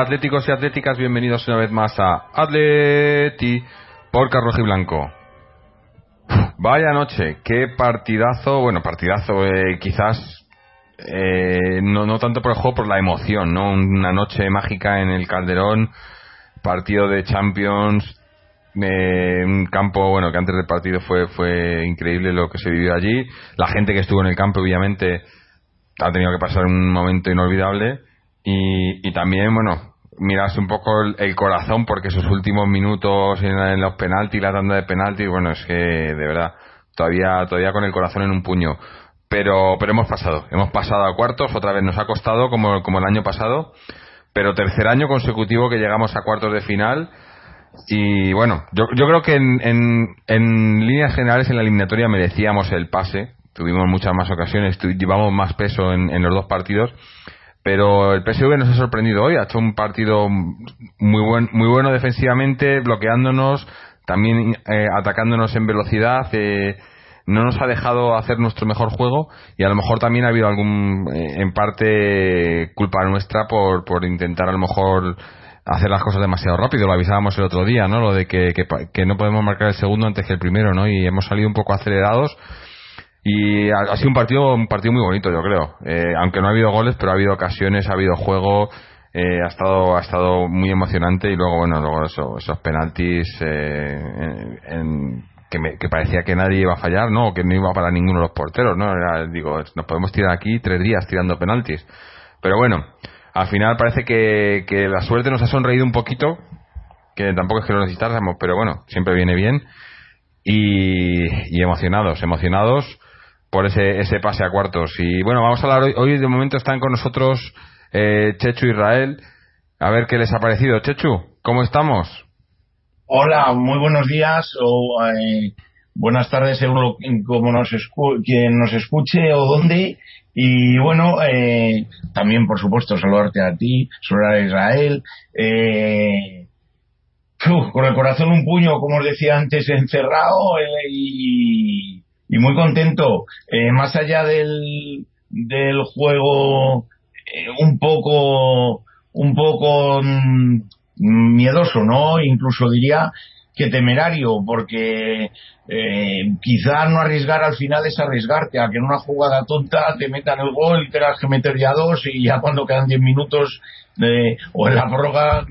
atléticos y atléticas, bienvenidos una vez más a Atleti por Carroji Blanco. Vaya noche, qué partidazo, bueno, partidazo eh, quizás eh, no, no tanto por el juego, por la emoción, ¿no? Una noche mágica en el Calderón, partido de Champions, eh, un campo, bueno, que antes del partido fue, fue increíble lo que se vivió allí. La gente que estuvo en el campo, obviamente, ha tenido que pasar un momento inolvidable. Y, y también, bueno, mirarse un poco el, el corazón, porque esos últimos minutos en, los penaltis, la tanda de penaltis, bueno, es que de verdad, todavía, todavía con el corazón en un puño. Pero, pero hemos pasado, hemos pasado a cuartos, otra vez nos ha costado como, como el año pasado, pero tercer año consecutivo que llegamos a cuartos de final y bueno, yo, yo creo que en, en, líneas generales en la eliminatoria merecíamos el pase. Tuvimos muchas más ocasiones, tu- llevamos más peso en los dos partidos. Pero el PSV nos ha sorprendido hoy, ha hecho un partido muy, buen, muy bueno defensivamente, bloqueándonos, también eh, atacándonos en velocidad. eh, no nos ha dejado hacer nuestro mejor juego y a lo mejor también ha habido algún, eh, en parte, culpa nuestra por, por intentar a lo mejor hacer las cosas demasiado rápido. Lo avisábamos el otro día, ¿no? Lo de que, que, que no podemos marcar el segundo antes que el primero, ¿no? Y hemos salido un poco acelerados. Y ha, sido un partido, un partido muy bonito, yo creo. Eh, aunque no ha habido goles, pero ha habido ocasiones, ha habido juego. eh, ha estado ha estado muy emocionante y luego bueno luego eso- esos penaltis eh, en- en- que, me- que parecía que nadie iba a fallar no que no iba para ninguno de los porteros no digo nos podemos tirar aquí tres días tirando penaltis pero bueno al final parece que, que la suerte nos ha sonreído un poquito que tampoco es que lo necesitáramos pero bueno siempre viene bien y emocionados, emocionados por ese, ese pase a cuartos. Y bueno, vamos a hablar hoy, hoy de momento están con nosotros eh, Chechu Israel. A ver qué les ha parecido. Chechu, ¿cómo estamos? Hola, muy buenos días o eh, buenas tardes según como nos escu quien nos escuche o dónde. Y bueno, eh, también por supuesto saludarte a ti, saludar a Israel. Eh, con el corazón un puño, como os decía antes, encerrado eh, y, y muy contento. Eh, más allá del, del juego eh, un poco un poco mm, miedoso, ¿no? Incluso diría que temerario, porque eh, quizá no arriesgar al final es arriesgarte a que en una jugada tonta te metan el gol y tengas que meter ya dos y ya cuando quedan 10 minutos eh, o en la prórroga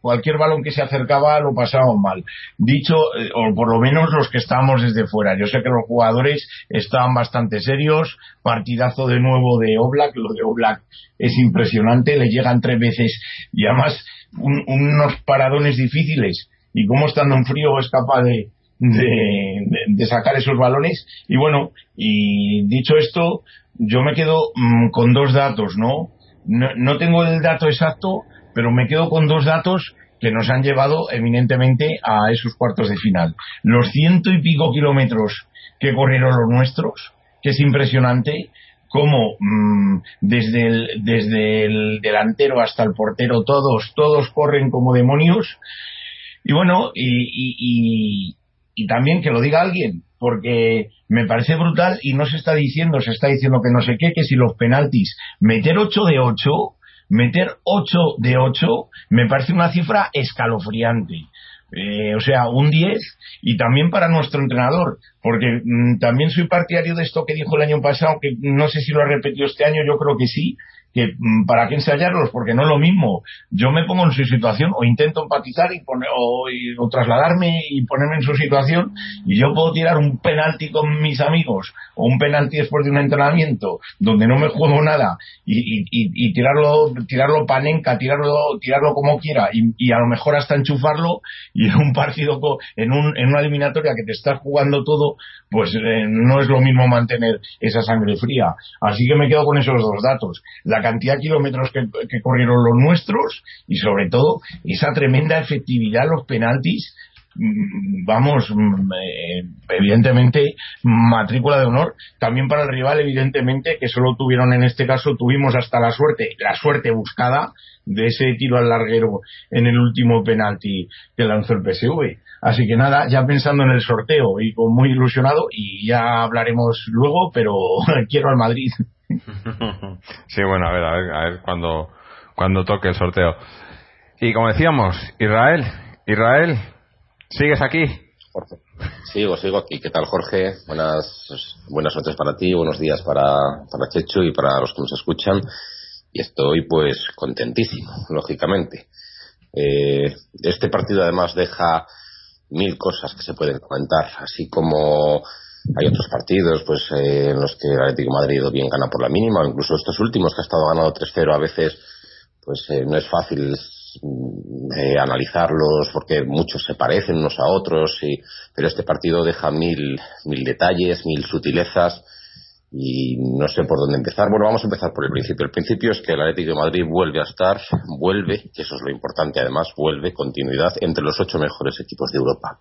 cualquier balón que se acercaba lo pasábamos mal. Dicho, eh, o por lo menos los que estábamos desde fuera. Yo sé que los jugadores estaban bastante serios, partidazo de nuevo de Oblak, lo de Oblak es impresionante, le llegan tres veces y además un- unos paradones difíciles y cómo estando en frío es capaz de, de, de- de sacar esos balones y bueno y dicho esto yo me quedo mm, con dos datos no? No no tengo el dato exacto pero me quedo con dos datos que nos han llevado eminentemente a esos cuartos de final. Los ciento y pico kilómetros que corrieron los nuestros que es impresionante cómo mm, desde el, desde el delantero hasta el portero todos todos corren como demonios. Y bueno, y, también que lo diga alguien, porque me parece brutal y no se está diciendo, se está diciendo que no sé qué, que si los penaltis, meter 8 de 8, meter 8 de 8, me parece una cifra escalofriante. Eh, o sea, un 10 y también para nuestro entrenador, porque mm, también soy partidario de esto que dijo el año pasado, que no sé si lo ha repetido este año, yo creo que sí, que mm, para qué ensayarlos, porque no es lo mismo. Yo me pongo en su situación o intento empatizar y, poner, o, trasladarme y ponerme en su situación y yo puedo tirar un penalti con mis amigos o un penalti después de un entrenamiento donde no me juego nada y, y, y- tirarlo tirarlo panenca, tirarlo tirarlo como quiera y, a lo mejor hasta enchufarlo y en un partido co- en, un, en una eliminatoria que te estás jugando todo pues eh, no es lo mismo mantener esa sangre fría así que me quedo con esos dos datos la cantidad de kilómetros que, corrieron los nuestros y sobre todo esa tremenda efectividad los penaltis Mm, vamos, mm, eh, evidentemente, matrícula de honor. También para el rival, evidentemente, que solo tuvieron en este caso, tuvimos hasta la suerte, la suerte buscada de ese tiro al larguero en el último penalti que lanzó el PSV. Así que nada, ya pensando en el sorteo y con muy ilusionado, y ya hablaremos luego, pero quiero al Madrid. sí, bueno, a ver, a ver, a ver cuando, cuando toque el sorteo. Y como decíamos, Israel, Israel, ¿Sigues aquí? Sigo, sigo aquí. ¿Qué tal, Jorge? Buenas, buenas noches para ti, buenos días para, para Chechu y para los que nos escuchan. Y estoy, pues, contentísimo, lógicamente. Eh, este partido, además, deja mil cosas que se pueden comentar, así como hay otros partidos pues eh, en los que el Atlético de Madrid bien gana por la mínima, incluso estos últimos que ha estado ganando 3-0 a veces pues eh, no es fácil eh, analizarlos porque muchos se parecen unos a otros, y, pero este partido deja mil, mil detalles, mil sutilezas y no sé por dónde empezar. Bueno, vamos a empezar por el principio. El principio es que el Atlético de Madrid vuelve a estar, vuelve, que eso es lo importante además, vuelve continuidad entre los ocho mejores equipos de Europa.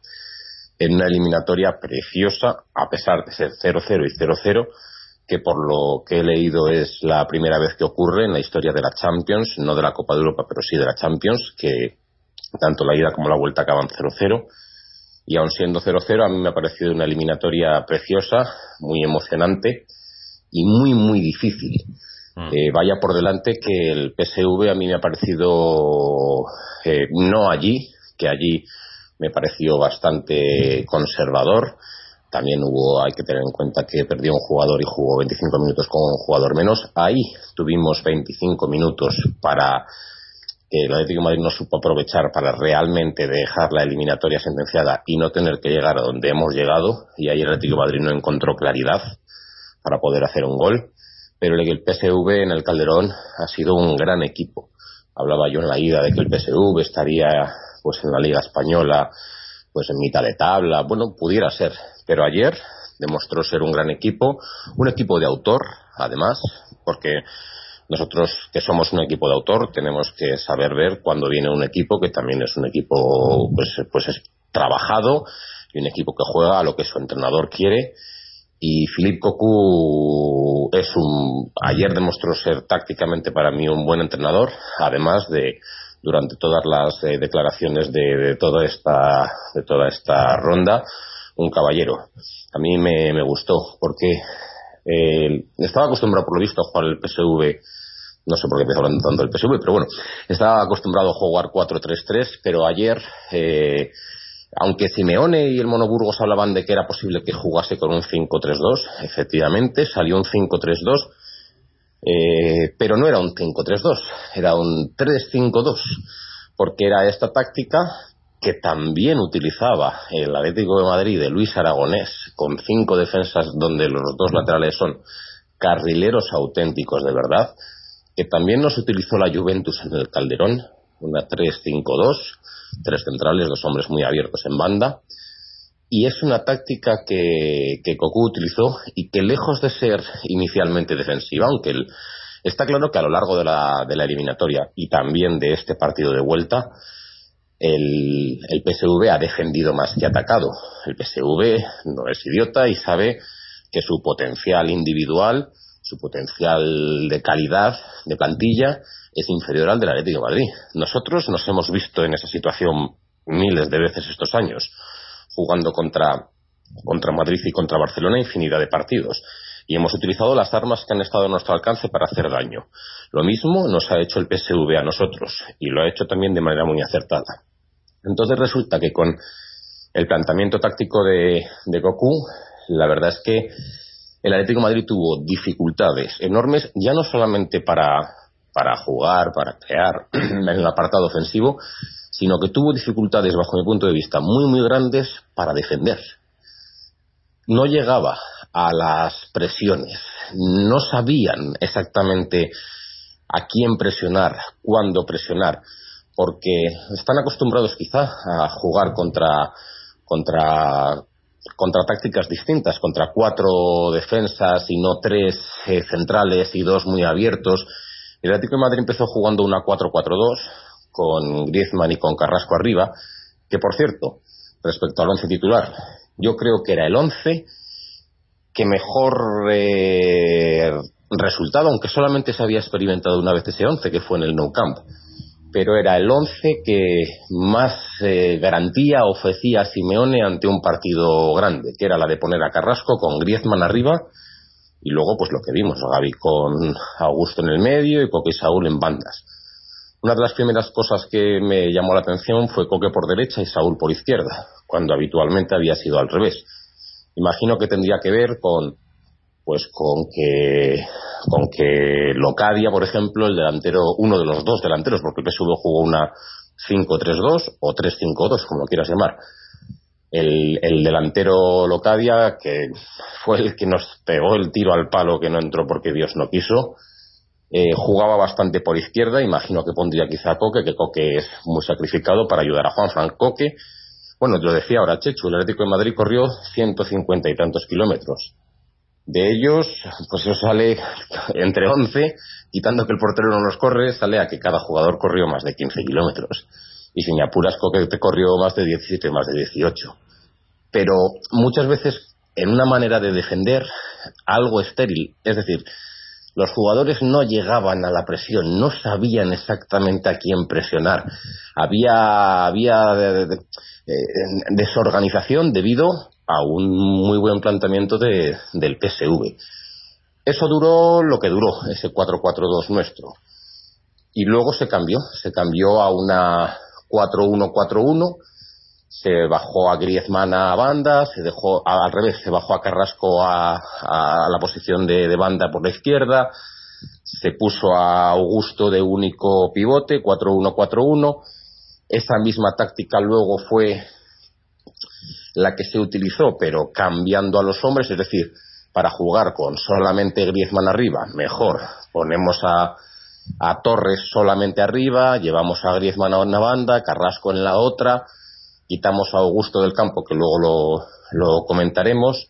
En una eliminatoria preciosa, a pesar de ser 0-0 y 0-0, que por lo que he leído es la primera vez que ocurre en la historia de la Champions, no de la Copa de Europa, pero sí de la Champions, que tanto la ida como la vuelta acaban 0-0. Y aun siendo 0-0, a mí me ha parecido una eliminatoria preciosa, muy emocionante y muy, muy difícil. Mm. Eh, vaya por delante que el PSV a mí me ha parecido eh, no allí, que allí me pareció bastante conservador, también hubo, hay que tener en cuenta que perdió un jugador y jugó 25 minutos con un jugador menos. Ahí tuvimos 25 minutos para que el Atlético Madrid no supo aprovechar para realmente dejar la eliminatoria sentenciada y no tener que llegar a donde hemos llegado. Y ahí el Atlético Madrid no encontró claridad para poder hacer un gol. Pero el PSV en el Calderón ha sido un gran equipo. Hablaba yo en la ida de que el PSV estaría pues en la Liga Española pues en mitad de tabla. Bueno, pudiera ser pero ayer demostró ser un gran equipo, un equipo de autor, además, porque nosotros que somos un equipo de autor tenemos que saber ver cuando viene un equipo que también es un equipo pues, pues es trabajado y un equipo que juega a lo que su entrenador quiere y Philippe Cocu es un ayer demostró ser tácticamente para mí un buen entrenador además de durante todas las eh, declaraciones de, de toda esta de toda esta ronda un caballero. A mí me, gustó porque eh, estaba acostumbrado por lo visto a jugar el PSV no sé por qué empezó hablando tanto del PSV, pero bueno, estaba acostumbrado a jugar 4-3-3, pero ayer, eh, aunque Simeone y el Monoburgos hablaban de que era posible que jugase con un 5-3-2, efectivamente salió un 5-3-2, eh, pero no era un 5-3-2, era un 3-5-2, porque era esta táctica que también utilizaba el Atlético de Madrid de Luis Aragonés con cinco defensas donde los dos laterales son carrileros auténticos de verdad, que también nos utilizó la Juventus en el Calderón, una 3-5-2, tres centrales, dos hombres muy abiertos en banda, y es una táctica que, que Cocu utilizó y que lejos de ser inicialmente defensiva, aunque está claro que a lo largo de la, de la eliminatoria y también de este partido de vuelta, el, el, PSV ha defendido más que atacado. El PSV no es idiota y sabe que su potencial individual, su potencial de calidad de plantilla es inferior al del Atlético de Madrid. Nosotros nos hemos visto en esa situación miles de veces estos años, jugando contra, contra Madrid y contra Barcelona infinidad de partidos. Y hemos utilizado las armas que han estado a nuestro alcance para hacer daño. Lo mismo nos ha hecho el PSV a nosotros, y lo ha hecho también de manera muy acertada. Entonces resulta que con el planteamiento táctico de, de Goku, la verdad es que el Atlético Madrid tuvo dificultades enormes, ya no solamente para, para jugar, para crear en el apartado ofensivo, sino que tuvo dificultades, bajo mi punto de vista, muy, muy grandes para defender. No llegaba a las presiones, no sabían exactamente a quién presionar, cuándo presionar porque están acostumbrados quizá a jugar contra, contra, tácticas distintas, contra cuatro defensas y no tres eh, centrales y dos muy abiertos. El Atlético de Madrid empezó jugando una 4-4-2 con Griezmann y con Carrasco arriba, que por cierto, respecto al once titular, yo creo que era el 11 que mejor eh, resultado, aunque solamente se había experimentado una vez ese 11, que fue en el Nou Camp. Pero era el 11 que más eh, garantía ofrecía a Simeone ante un partido grande, que era la de poner a Carrasco con Griezmann arriba y luego pues lo que vimos, Gaby con Augusto en el medio y Coque y Saúl en bandas. Una de las primeras cosas que me llamó la atención fue Coque por derecha y Saúl por izquierda, cuando habitualmente había sido al revés. Imagino que tendría que ver con pues con que con que Locadia, por ejemplo, el delantero, uno de los dos delanteros, porque el PSV jugó una 5-3-2 o 3-5-2, como lo quieras llamar. El, el, delantero Locadia, que fue el que nos pegó el tiro al palo que no entró porque Dios no quiso, eh, jugaba bastante por izquierda, imagino que pondría quizá a Coque, que Coque es muy sacrificado para ayudar a Juan Frank Coque. Bueno, te lo decía ahora Chechu, el Atlético de Madrid corrió 150 y tantos kilómetros de ellos, pues eso sale entre 11, quitando que el portero no los corre, sale a que cada jugador corrió más de 15 kilómetros. Y sin apuras, que te corrió más de 17, más de 18. Pero muchas veces, en una manera de defender, algo estéril. Es decir, los jugadores no llegaban a la presión, no sabían exactamente a quién presionar. Había, había eh, desorganización debido a un muy buen planteamiento de, del PSV. Eso duró lo que duró, ese 4-4-2 nuestro. Y luego se cambió, se cambió a una 4-1-4-1, se bajó a Griezmann a banda, se dejó al revés, se bajó a Carrasco a, a la posición de, de, banda por la izquierda, se puso a Augusto de único pivote, 4-1-4-1. Esa misma táctica luego fue la que se utilizó, pero cambiando a los hombres, es decir, para jugar con solamente Griezmann arriba, mejor ponemos a, a Torres solamente arriba, llevamos a Griezmann a una banda, Carrasco en la otra, quitamos a Augusto del campo, que luego lo, comentaremos,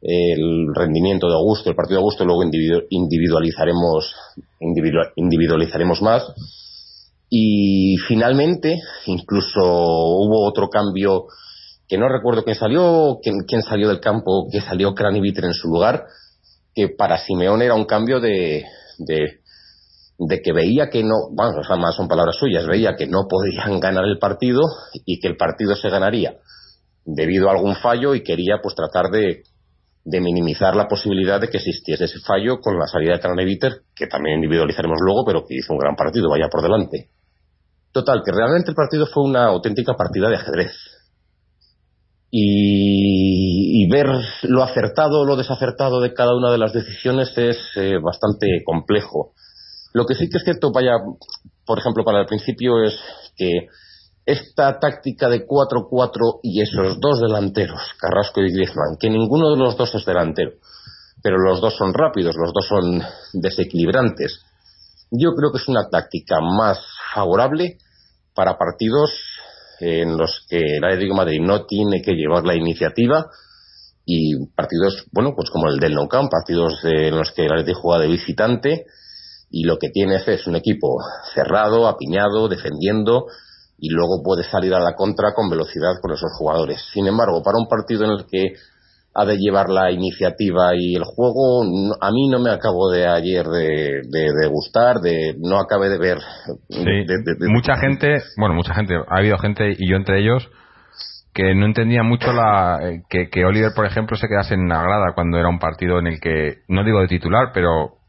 el rendimiento de Augusto, el partido de Augusto, luego individualizaremos, individualizaremos más. Y finalmente, incluso hubo otro cambio que no recuerdo quién salió, quién salió del campo, que salió Craniviter en su lugar, que para Simeón era un cambio de, de, de que veía que no, bueno, jamás son palabras suyas, veía que no podían ganar el partido y que el partido se ganaría debido a algún fallo y quería pues tratar de, de minimizar la posibilidad de que existiese ese fallo con la salida de Craneviter, que también individualizaremos luego, pero que hizo un gran partido, vaya por delante. Total, que realmente el partido fue una auténtica partida de ajedrez y, ver lo acertado o lo desacertado de cada una de las decisiones es eh, bastante complejo. Lo que sí que es cierto, vaya, por ejemplo, para el principio es que esta táctica de 4-4 y esos dos delanteros, Carrasco y Griezmann, que ninguno de los dos es delantero, pero los dos son rápidos, los dos son desequilibrantes, yo creo que es una táctica más favorable para partidos en los que el Atlético de Madrid no tiene que llevar la iniciativa y partidos, bueno, pues como el del Nou Camp, partidos en los que el Atlético juega de visitante y lo que tiene es un equipo cerrado, apiñado, defendiendo y luego puede salir a la contra con velocidad con esos jugadores. Sin embargo, para un partido en el que ha de llevar la iniciativa y el juego, a mí no me acabo de ayer de, de, de gustar, de no acabé de ver. Sí, de, mucha gente, bueno, mucha gente, ha habido gente y yo entre ellos que no entendía mucho la que, que Oliver, por ejemplo, se quedase en la grada cuando era un partido en el que, no digo de titular, pero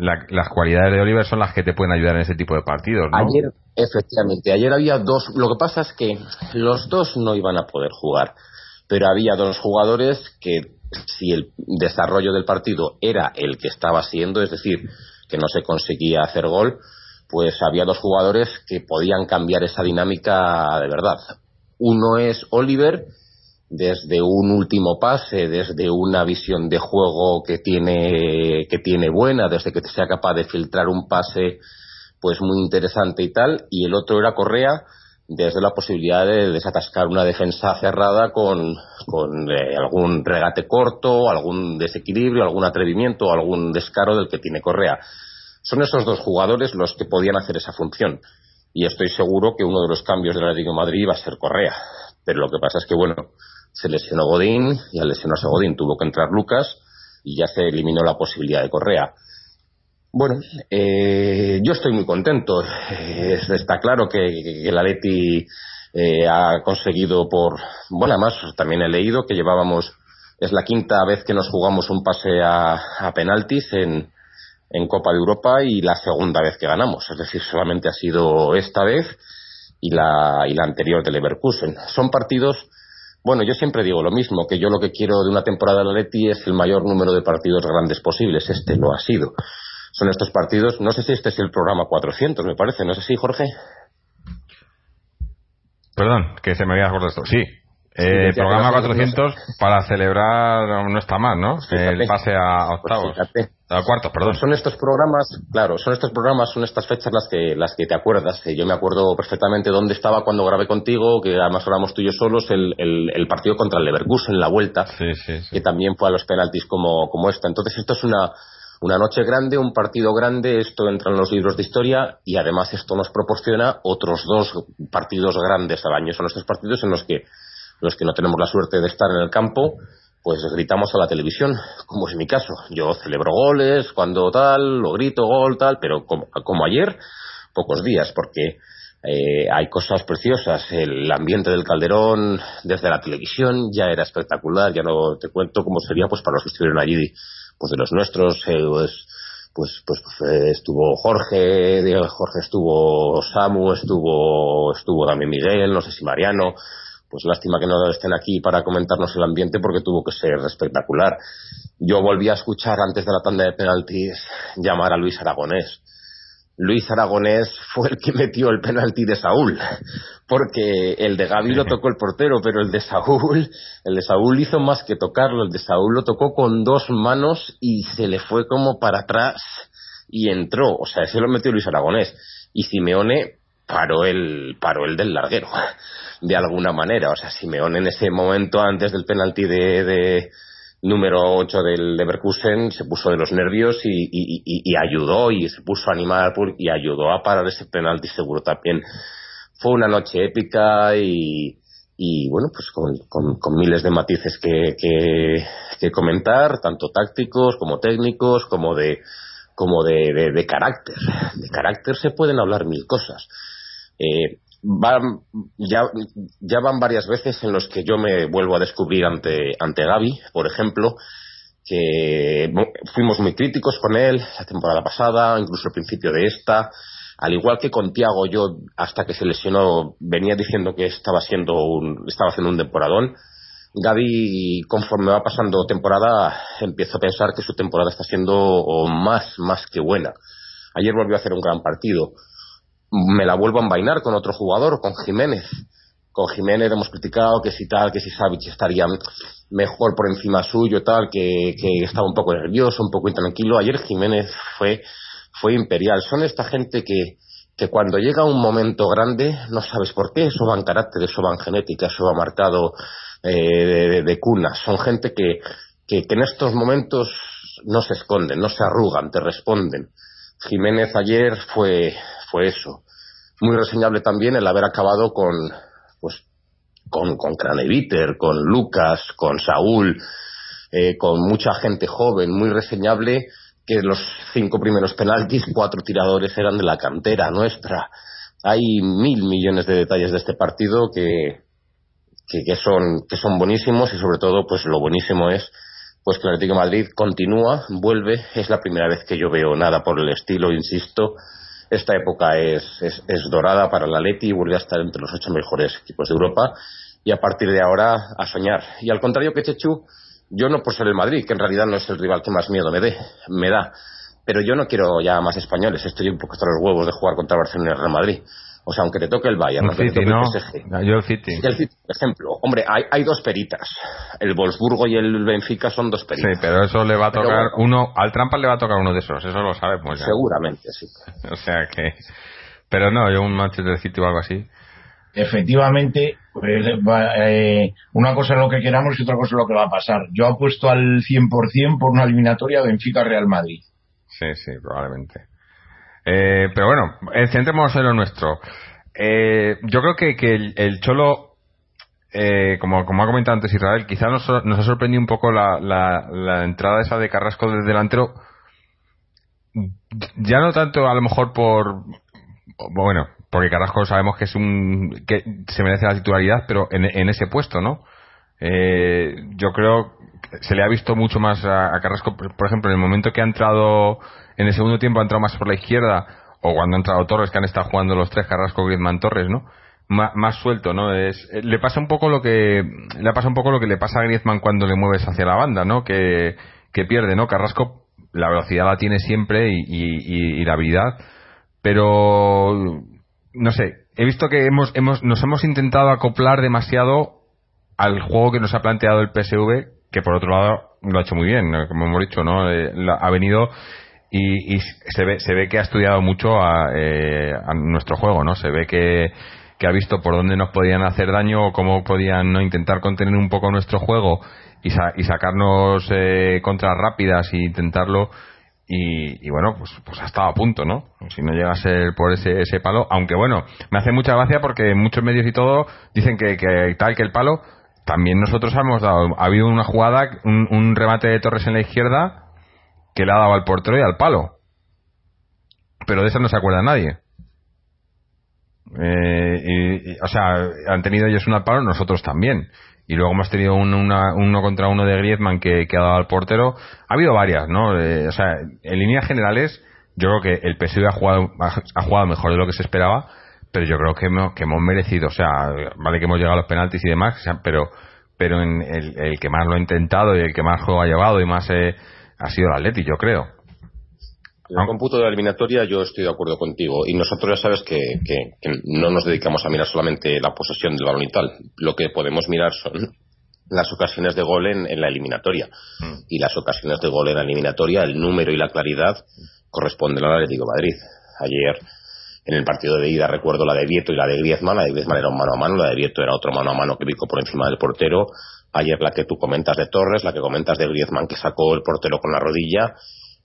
la, las cualidades de Oliver son las que te pueden ayudar en ese tipo de partidos, ¿no? Ayer, efectivamente, ayer había dos. Lo que pasa es que los dos no iban a poder jugar pero había dos jugadores que si el desarrollo del partido era el que estaba siendo, es decir, que no se conseguía hacer gol, pues había dos jugadores que podían cambiar esa dinámica de verdad. Uno es Oliver, desde un último pase, desde una visión de juego que tiene, que tiene buena, desde que sea capaz de filtrar un pase pues muy interesante y tal, y el otro era Correa, desde la posibilidad de desatascar una defensa cerrada con, con eh, algún regate corto, algún desequilibrio, algún atrevimiento, algún descaro del que tiene Correa. Son esos dos jugadores los que podían hacer esa función. Y estoy seguro que uno de los cambios del Atlético de Madrid va a ser Correa. Pero lo que pasa es que, bueno, se lesionó Godín y al lesionarse Godín tuvo que entrar Lucas y ya se eliminó la posibilidad de Correa. Bueno, eh, yo estoy muy contento. Eh, está claro que, el Atleti eh, ha conseguido por... Bueno, además también he leído que llevábamos... Es la quinta vez que nos jugamos un pase a, a penaltis en, en Copa de Europa y la segunda vez que ganamos. Es decir, solamente ha sido esta vez y la, y la anterior de Leverkusen. Son partidos bueno, yo siempre digo lo mismo, que yo lo que quiero de una temporada de Leti es el mayor número de partidos grandes posibles. Este lo ha sido. Son estos partidos, no sé si este es el programa 400, me parece, ¿no sé si, Jorge? Perdón, que se me había acordado esto. Sí, eh, programa 400 para celebrar, no está mal, ¿no? El pase a pues octavos. a cuartos, perdón. son estos programas, claro, son estos programas, son estas fechas las que, las que te acuerdas. Yo me acuerdo perfectamente dónde estaba cuando grabé contigo, que además éramos tú y yo solos, el, el, partido contra el Leverkusen en la vuelta, que también fue a los penaltis como, como esta. Entonces esto es una, una noche grande, un partido grande, esto entra en los libros de historia y además esto nos proporciona otros dos partidos grandes al año. Son estos partidos en los que los que no tenemos la suerte de estar en el campo, pues gritamos a la televisión, como es mi caso. Yo celebro goles, cuando tal, lo grito, gol, tal, pero como, ayer, pocos días, porque eh, hay cosas preciosas. El ambiente del Calderón desde la televisión ya era espectacular. Ya no te cuento cómo sería pues para los que estuvieron allí, pues de los nuestros, eh, pues, pues, pues, eh, estuvo Jorge, Jorge estuvo Samu, estuvo, estuvo también Miguel, no sé si Mariano pues lástima que no estén aquí para comentarnos el ambiente porque tuvo que ser espectacular. Yo volví a escuchar antes de la tanda de penaltis llamar a Luis Aragonés. Luis Aragonés fue el que metió el penalti de Saúl, porque el de Gaby lo tocó el portero, pero el de Saúl, el de Saúl hizo más que tocarlo, el de Saúl lo tocó con dos manos y se le fue como para atrás y entró, o sea, ese lo metió Luis Aragonés. Y Simeone paró el paró el del larguero de alguna manera. O sea, Simeón en ese momento, antes del penalti de, número 8 del Leverkusen, se puso de los nervios y, ayudó y se puso a animar y ayudó a parar ese penalti seguro también. Fue una noche épica y, bueno, pues con, miles de matices que, que, comentar, tanto tácticos como técnicos, como de como de, de, carácter. De carácter se pueden hablar mil cosas. Eh, van, ya, ya van varias veces en los que yo me vuelvo a descubrir ante, ante Gaby, por ejemplo, que fuimos muy críticos con él la temporada pasada, incluso al principio de esta. Al igual que con Tiago, yo hasta que se lesionó venía diciendo que estaba siendo un, estaba haciendo un temporadón. Gaby, conforme va pasando temporada, empiezo a pensar que su temporada está siendo más, más que buena. Ayer volvió a hacer un gran partido me la vuelvo a envainar con otro jugador, con Jiménez. Con Jiménez hemos criticado que si tal, que si Savic estaría mejor por encima suyo, tal, que, que estaba un poco nervioso, un poco intranquilo. Ayer Jiménez fue, fue imperial. Son esta gente que, que cuando llega un momento grande, no sabes por qué, eso va en carácter, eso va en genética, eso va marcado eh, de, cuna. Son gente que, que, que en estos momentos no se esconden, no se arrugan, te responden. Jiménez ayer fue, fue eso. Muy reseñable también el haber acabado con, pues, con, con Craneviter, con Lucas, con Saúl, eh, con mucha gente joven, muy reseñable que los cinco primeros penaltis, cuatro tiradores eran de la cantera nuestra. Hay mil millones de detalles de este partido que, que, son, que son buenísimos y sobre todo, pues lo buenísimo es pues que el Atlético Madrid continúa, vuelve, es la primera vez que yo veo nada por el estilo, insisto, esta época es, es, dorada para la Leti y vuelve a estar entre los ocho mejores equipos de Europa y a partir de ahora a soñar. Y al contrario que Chechu, yo no por ser el Madrid, que en realidad no es el rival que más miedo me, dé, me da, pero yo no quiero ya más españoles, estoy un poco hasta los huevos de jugar contra Barcelona y Real Madrid. O sea, aunque te toque el Bayern, aunque te toque el PSG. Yo el City. el City, por ejemplo. Hombre, hay, hay dos peritas. El Wolfsburgo y el Benfica son dos peritas. Sí, pero eso le va a tocar uno... Al Trampa le va a tocar uno de esos, eso lo sabemos ya. Seguramente, sí. o sea que... Pero no, yo un Manchester City o algo así. Efectivamente, pues, eh, una cosa es lo que queramos y otra cosa es lo que va a pasar. Yo apuesto al 100% por una eliminatoria Benfica-Real Madrid. Sí, sí, probablemente. Eh, pero bueno, eh, centrémonos en lo nuestro. Eh, yo creo que, que el, el Cholo, eh, como, como ha comentado antes Israel, quizá nos, nos ha sorprendido un poco la, la, la entrada esa de Carrasco del delantero. Ya no tanto a lo mejor por. Bueno, porque Carrasco sabemos que es un. que se merece la titularidad, pero en, ese puesto, ¿no? Eh, yo creo que se le ha visto mucho más a, Carrasco, por ejemplo, en el momento que ha entrado en el segundo tiempo ha entrado más por la izquierda o cuando ha entrado Torres que han estado jugando los tres Carrasco Griezmann Torres no más, suelto no es eh, le pasa un poco lo que le pasa un poco lo que le pasa a Griezmann cuando le mueves hacia la banda no que, que pierde no Carrasco la velocidad la tiene siempre y, y- y- y la habilidad pero no sé he visto que hemos, hemos nos hemos intentado acoplar demasiado al juego que nos ha planteado el PSV, que por otro lado lo ha hecho muy bien, como hemos dicho, ¿no? Eh, la- ha venido y, y se ve se ve que ha estudiado mucho a, eh, a nuestro juego, ¿no? Se ve que, que ha visto por dónde nos podían hacer daño o cómo podían ¿no? intentar contener un poco nuestro juego y, sa- y sacarnos eh, contras rápidas e intentarlo y, y bueno, pues, pues ha estado a punto, ¿no? Si no llega a por ese, ese palo, aunque bueno, me hace mucha gracia porque muchos medios y todo dicen que, que tal que el palo, también nosotros hemos dado, ha habido una jugada, un, un remate de Torres en la izquierda que le ha dado al portero y al palo. Pero de eso no se acuerda nadie. Eh, y- o sea, han tenido ellos un al palo, nosotros también. Y luego hemos tenido un, una- uno contra uno de Griezmann que, ha dado al portero. Ha habido varias, ¿no? Eh, o sea, en líneas generales, yo creo que el PSV ha jugado, ha, jugado mejor de lo que se esperaba, pero yo creo que hemos, que hemos merecido, o sea, vale que hemos llegado a los penaltis y demás, pero, pero en el, el que más lo ha intentado y el que más juego ha llevado y más eh, ha sido el Atleti, yo creo. En el cómputo de la eliminatoria yo estoy de acuerdo contigo. Y nosotros ya sabes que, que- que no nos dedicamos a mirar solamente la posesión del balón y tal. Lo que podemos mirar son las ocasiones de gol en, en la eliminatoria. Y las ocasiones de gol en la eliminatoria, el número y la claridad corresponden al Atlético de Madrid. Ayer en el partido de ida recuerdo la de Vieto y la de Griezmann. La de Griezmann era un mano a mano, la de Vieto era otro mano a mano que picó por encima del portero. Ayer la que tú comentas de Torres, la que comentas de Griezmann que sacó el portero con la rodilla.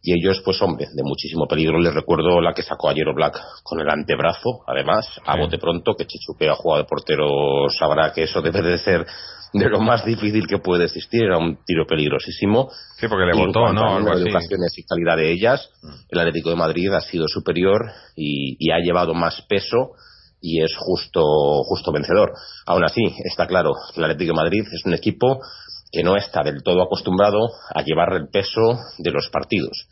Y ellos pues hombre de muchísimo peligro. Les recuerdo la que sacó ayer Black con el antebrazo además a bote pronto que Chichu que ha jugado de portero sabrá que eso debe de ser de lo más difícil que puede existir. Era un tiro peligrosísimo. Sí, porque le cuanto ¿no? al Algo así. ocasiones y calidad de ellas el Atlético de Madrid ha sido superior y, y ha llevado más peso y es justo justo vencedor. Aún así, está claro que el Atlético de Madrid es un equipo que no está del todo acostumbrado a llevar el peso de los partidos.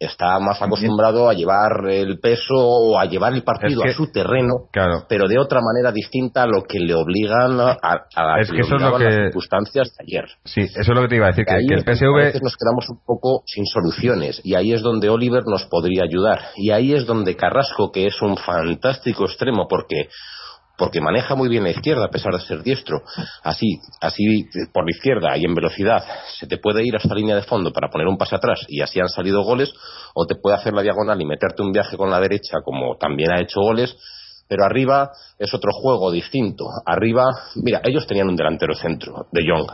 Está más acostumbrado a llevar el peso o a llevar el partido Es que- a su terreno, Claro. pero de otra manera distinta a lo que le obligan a, a Es que que eso es lo obligaban las que- circunstancias de ayer. Sí, eso es lo que te iba a decir, que, que el donde a PSV... veces nos quedamos un poco sin soluciones y ahí es donde Oliver nos podría ayudar y ahí es donde Carrasco que es un fantástico extremo porque porque maneja muy bien la izquierda a pesar de ser diestro así así por la izquierda y en velocidad se te puede ir hasta la línea de fondo para poner un pase atrás y así han salido goles o te puede hacer la diagonal y meterte un viaje con la derecha como también ha hecho goles pero arriba es otro juego distinto arriba mira ellos tenían un delantero centro de Jong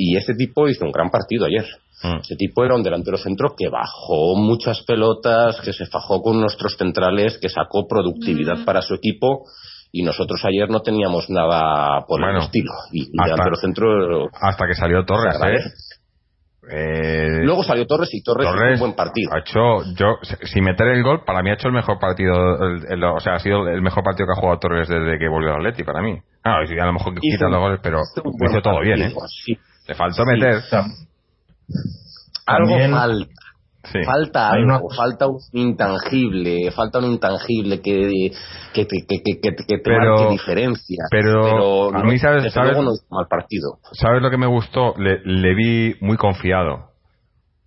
y este tipo hizo un gran partido ayer. Mm. Ese tipo era un delantero centro que bajó muchas pelotas, que se fajó con nuestros centrales, que sacó productividad para su equipo. Y nosotros ayer no teníamos nada por Bueno, el estilo. Y el hasta- delantero centro. Hasta que salió Torres. ¿eh? Eh, Luego salió Torres y Torres, hizo Torres un buen partido. ha hecho, yo, sin meter el gol, para mí ha hecho el mejor partido, el- el- o sea, ha sido el mejor partido que ha jugado Torres desde que volvió al Atleti, para mí. Sí, a lo mejor Hizo un- los goles, pero hizo hizo todo bien, ¿eh? sí. Le faltó Sí. meter. Algo falta. Sí. Falta una algo, falta un intangible, falta un intangible que, que, te- que, que, que, que te Pero- marque diferencia. pero a mí, ¿sabes- sabes- luego no hizo mal partido. ¿Sabes lo que me gustó? Le, le vi muy confiado.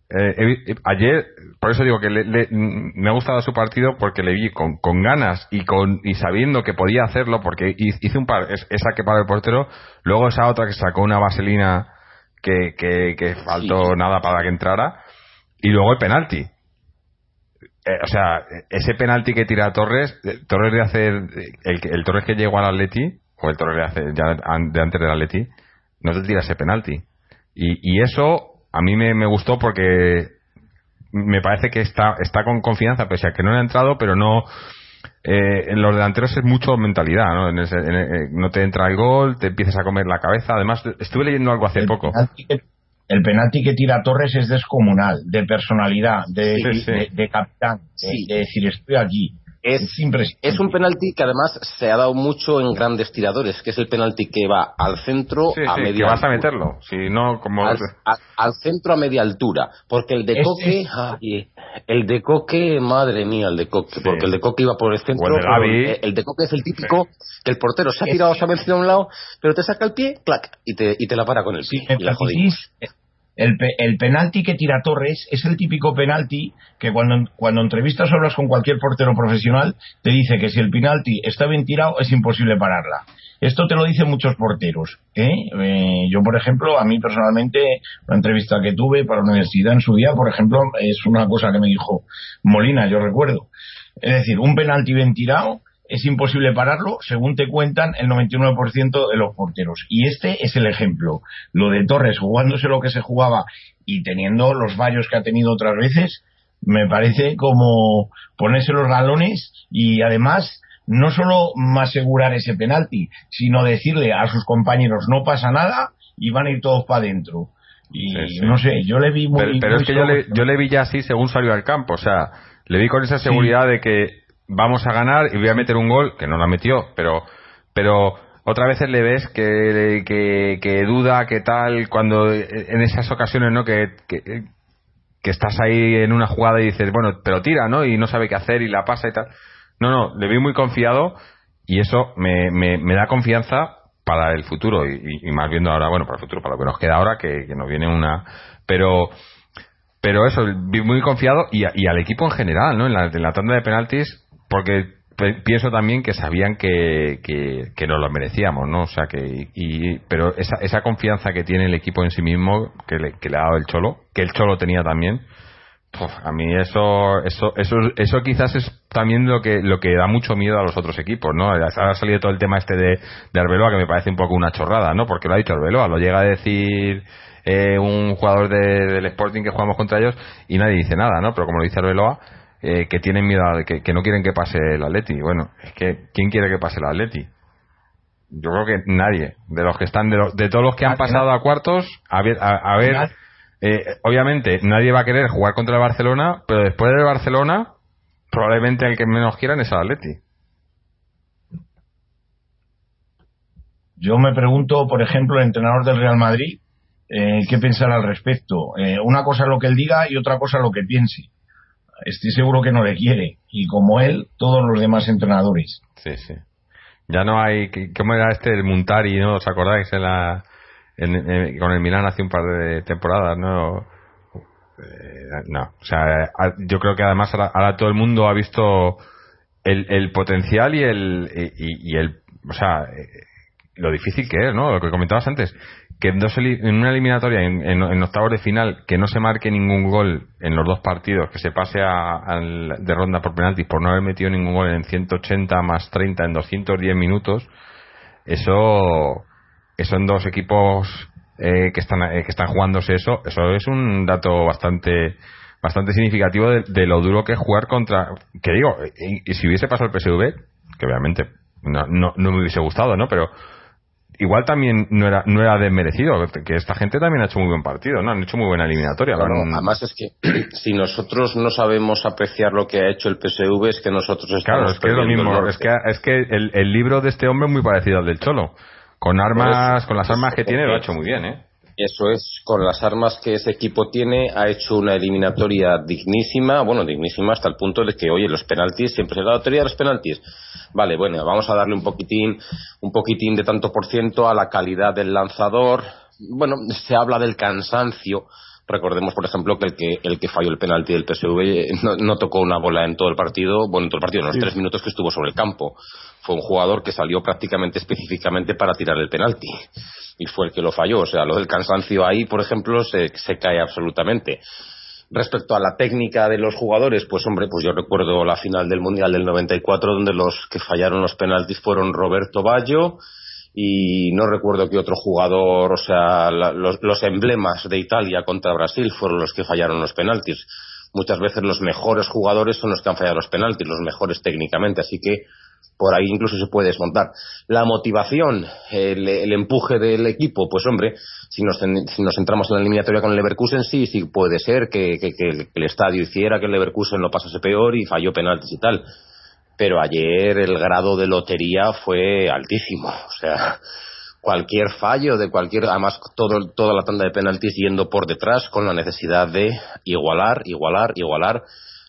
Eh, eh, ayer, por eso digo que le- le- me ha gustado su partido porque le vi con, con ganas y con y sabiendo que podía hacerlo porque hi- hizo un par, es- esa que paró el portero, luego esa otra que sacó una vaselina que, que, que faltó Sí. nada para que entrara y luego el penalti. Eh, o sea, ese penalti que tira Torres, eh, Torres de hacer el, que- el Torres que llegó al Atleti o el Torres de, hace, ya de antes del Atleti, no te tira ese penalti. Y, y eso a mí me, me gustó porque me parece que está, está con confianza, pese a que no ha entrado, pero no. Eh, en los delanteros es mucho mentalidad, ¿no? En ese- en- eh, no te entra el gol, te empiezas a comer la cabeza. Además, estuve leyendo algo hace el poco. penalti el penalti que tira Torres es descomunal, de personalidad, de, Sí, sí. de- de capitán, de, decir estoy aquí. Es, Es un penalti que además se ha dado mucho en grandes tiradores, que es el penalti que va al centro Sí, a sí, media que vas a meterlo. Si no, como. al, a- al centro a media altura porque el de Coque ay, el de Coque madre mía el de Coque Sí. porque el de Coque iba por el centro el de el, Coque es el típico que el portero se ha tirado se ha vencido a un lado pero te saca el pie clac y te, y te la para con el pie y la jodimos el, el penalti que tira Torres es el típico penalti que cuando, cuando entrevistas o hablas con cualquier portero profesional te dice que si el penalti está bien tirado es imposible pararla. Esto te lo dicen muchos porteros. ¿eh? Eh, yo, por ejemplo, a mí personalmente, una entrevista que tuve para la universidad en su día, por ejemplo, es una cosa que me dijo Molina, yo recuerdo. Es decir, un penalti bien tirado es imposible pararlo, según te cuentan el 99% de los porteros. Y este es el ejemplo. Lo de Torres jugándose lo que se jugaba y teniendo los fallos que ha tenido otras veces, me parece como ponerse los galones y además no solo asegurar ese penalti, sino decirle a sus compañeros no pasa nada y van a ir todos para adentro. Y Sí, sí. no sé, yo le vi muy... Pero, pero muy es que yo le, yo le vi ya así según salió al campo. O sea, le vi con esa seguridad de que vamos a ganar y voy a meter un gol, que no la metió, pero, pero otras veces le ves que, que, que duda, que tal, cuando en esas ocasiones, ¿no? Que, que, estás ahí en una jugada y dices, bueno, pero tira, ¿no? Y no sabe qué hacer y la pasa y tal. No, no, le vi muy confiado y eso me, me, me da confianza para el futuro y más viendo ahora, bueno, para el futuro, para lo que nos queda ahora, que, que nos viene una... Pero pero eso, vi muy confiado y, a- y al equipo en general, ¿no? En la, en la tanda de penaltis, porque pienso también que sabían que, que, que nos lo merecíamos, ¿no? O sea, que. Y, pero esa, esa confianza que tiene el equipo en sí mismo, que le, ha dado el Cholo, que el Cholo tenía también, a mí eso, eso, eso, eso quizás es también lo que, lo que da mucho miedo a los otros equipos, ¿no? Ha salido todo el tema este de, de Arbeloa, que me parece un poco una chorrada, ¿no? Porque lo ha dicho Arbeloa, lo llega a decir eh, un jugador de- del Sporting que jugamos contra ellos y nadie dice nada, ¿no? Pero como lo dice Arbeloa, eh, que tienen miedo, a- que, que no quieren que pase el Atleti. Bueno, es que, ¿quién quiere que pase el Atleti? Yo creo que nadie. De los que están, de, los- de todos los que han pasado a cuartos, a ver, a, a ver eh, obviamente nadie va a querer jugar contra el Barcelona, pero después del Barcelona, probablemente el que menos quieran es el Atleti. Yo me pregunto, por ejemplo, el entrenador del Real Madrid, eh, qué pensará al respecto. Eh, una cosa es lo que él diga y otra cosa lo que piense. Estoy seguro que no le quiere. Y como él, todos los demás entrenadores. Sí, sí. Ya no hay. ¿Cómo era este? El Muntari, ¿no? ¿Os acordáis? En la, con el Milán hace un par de temporadas, ¿no? Eh, no. O sea, yo creo que además ahora, todo el mundo ha visto el, el potencial y el. Y, y el. O sea, eh, lo difícil que es, ¿no? Lo que comentabas antes. Que en, dos en una eliminatoria, en, en, octavos de final, que no se marque ningún gol en los dos partidos, que se pase a, al- de ronda por penaltis por no haber metido ningún gol en 180 más 30 en 210 minutos, eso, eso en dos equipos eh, que están eh, que están jugándose eso, eso es un dato bastante bastante significativo de, lo duro que es jugar contra, que digo, y, y si hubiese pasado el PSV, que obviamente no, no, no me hubiese gustado, ¿no? Pero igual también no era no era desmerecido que esta gente también ha hecho muy buen partido no han hecho muy buena eliminatoria Claro, han- además es que si nosotros no sabemos apreciar lo que ha hecho el PSV es que nosotros claro estamos es que es lo mismo es que es que el, el libro de este hombre es muy parecido al del cholo. Con armas eso, con las armas que tiene lo ha hecho muy bien eh Eso es, con las armas que ese equipo tiene, ha hecho una eliminatoria dignísima, bueno, dignísima hasta el punto de que, oye, los penaltis, siempre da la teoría de los penaltis. Vale, bueno, vamos a darle un poquitín, un poquitín de tanto por ciento a la calidad del lanzador. Bueno, se habla del cansancio. Recordemos, por ejemplo, que el que, el que falló el penalti del PSV no, no tocó una bola en todo el partido, bueno, en todo el partido, en los tres minutos que estuvo sobre el campo. Fue un jugador que salió prácticamente específicamente para tirar el penalti y fue el que lo falló. O sea, lo del cansancio ahí, por ejemplo, se, se cae absolutamente. Respecto a la técnica de los jugadores, pues hombre, pues yo recuerdo la final del Mundial del 94 donde los que fallaron los penaltis fueron Roberto Baggio y no recuerdo qué otro jugador, o sea, la- los, emblemas de Italia contra Brasil fueron los que fallaron los penaltis. muchas veces los mejores jugadores son los que han fallado los penaltis, los mejores técnicamente, así que por ahí incluso se puede desmontar. La motivación, el, empuje del equipo, pues hombre, si nos, si nos centramos en la eliminatoria con el Leverkusen, sí, sí puede ser que, el estadio hiciera que el Leverkusen lo pasase peor y falló penaltis y tal. Pero ayer el grado de lotería fue altísimo. O sea, cualquier fallo de cualquier, además todo, toda la tanda de penaltis yendo por detrás con la necesidad de igualar, igualar, igualar.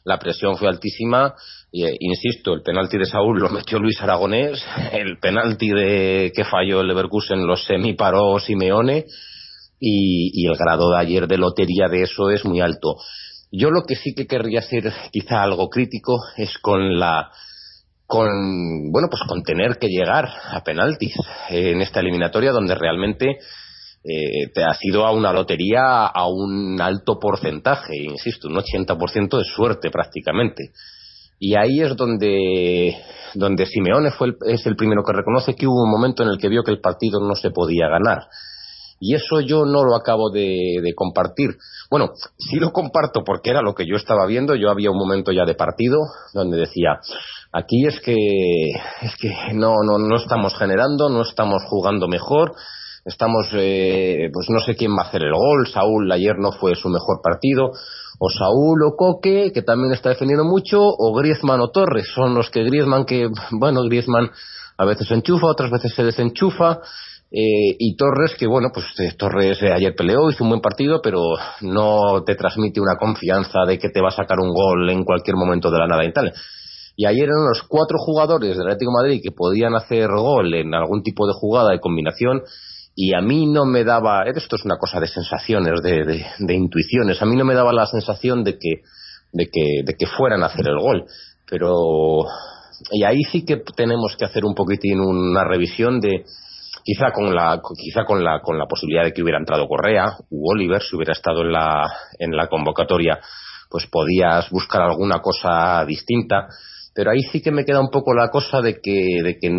La presión fue altísima y, eh, insisto, el penalti de Saúl lo metió Luis Aragonés, el penalti de que falló el Leverkusen lo semiparó Simeone y, el grado de ayer de lotería de eso es muy alto. Yo lo que sí que querría ser quizá algo crítico es con la con bueno pues con tener que llegar a penaltis en esta eliminatoria donde realmente eh, te ha sido a una lotería a un alto porcentaje, insisto, un 80% de suerte prácticamente. Y ahí es donde, donde Simeone fue es el primero que reconoce que hubo un momento en el que vio que el partido no se podía ganar. Y eso yo no lo acabo de, compartir. Bueno, sí lo comparto porque era lo que yo estaba viendo. Yo había un momento ya de partido donde decía, aquí es que, es que no, no, no estamos generando, no estamos jugando mejor, estamos, eh, pues no sé quién va a hacer el gol. Saúl ayer no fue su mejor partido o Saúl o Coque, que también está defendiendo mucho, o Griezmann o Torres. Son los que Griezmann, que, bueno, Griezmann a veces se enchufa, otras veces se desenchufa. Eh, y Torres, que bueno, pues eh, Torres eh, ayer peleó, hizo un buen partido, pero no te transmite una confianza de que te va a sacar un gol en cualquier momento de la nada y tal. Y ayer eran los cuatro jugadores del Atlético Madrid que podían hacer gol en algún tipo de jugada de combinación y a mí no me daba, esto es una cosa de sensaciones, de, de, intuiciones, a mí no me daba la sensación de que, de que, de que fueran a hacer el gol, pero y ahí sí que tenemos que hacer un poquitín una revisión de quizá con la quizá con la con la posibilidad de que hubiera entrado Correa u Oliver si hubiera estado en la en la convocatoria pues podías buscar alguna cosa distinta. Pero ahí sí que me queda un poco la cosa de que de que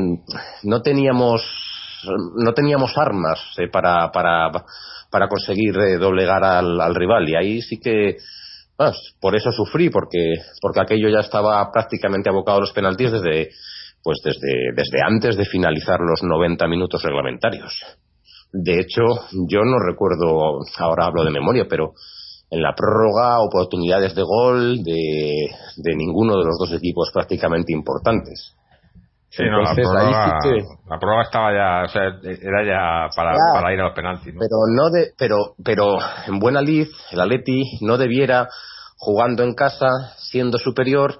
no teníamos no teníamos armas eh, para, para, para conseguir eh, doblegar al, rival. Y ahí sí que por eso sufrí porque porque aquello ya estaba prácticamente abocado a los penaltis desde pues desde, desde antes de finalizar los 90 minutos reglamentarios. De hecho, yo no recuerdo, ahora hablo de memoria, pero en la prórroga oportunidades de gol de, de ninguno de los dos equipos prácticamente importantes. Sí, no, la, prueba, estaba ya, o sea, era ya para, para ir a los penaltis. Pero, no de, pero, pero en buena lid, el Atleti no debiera, jugando en casa, siendo superior,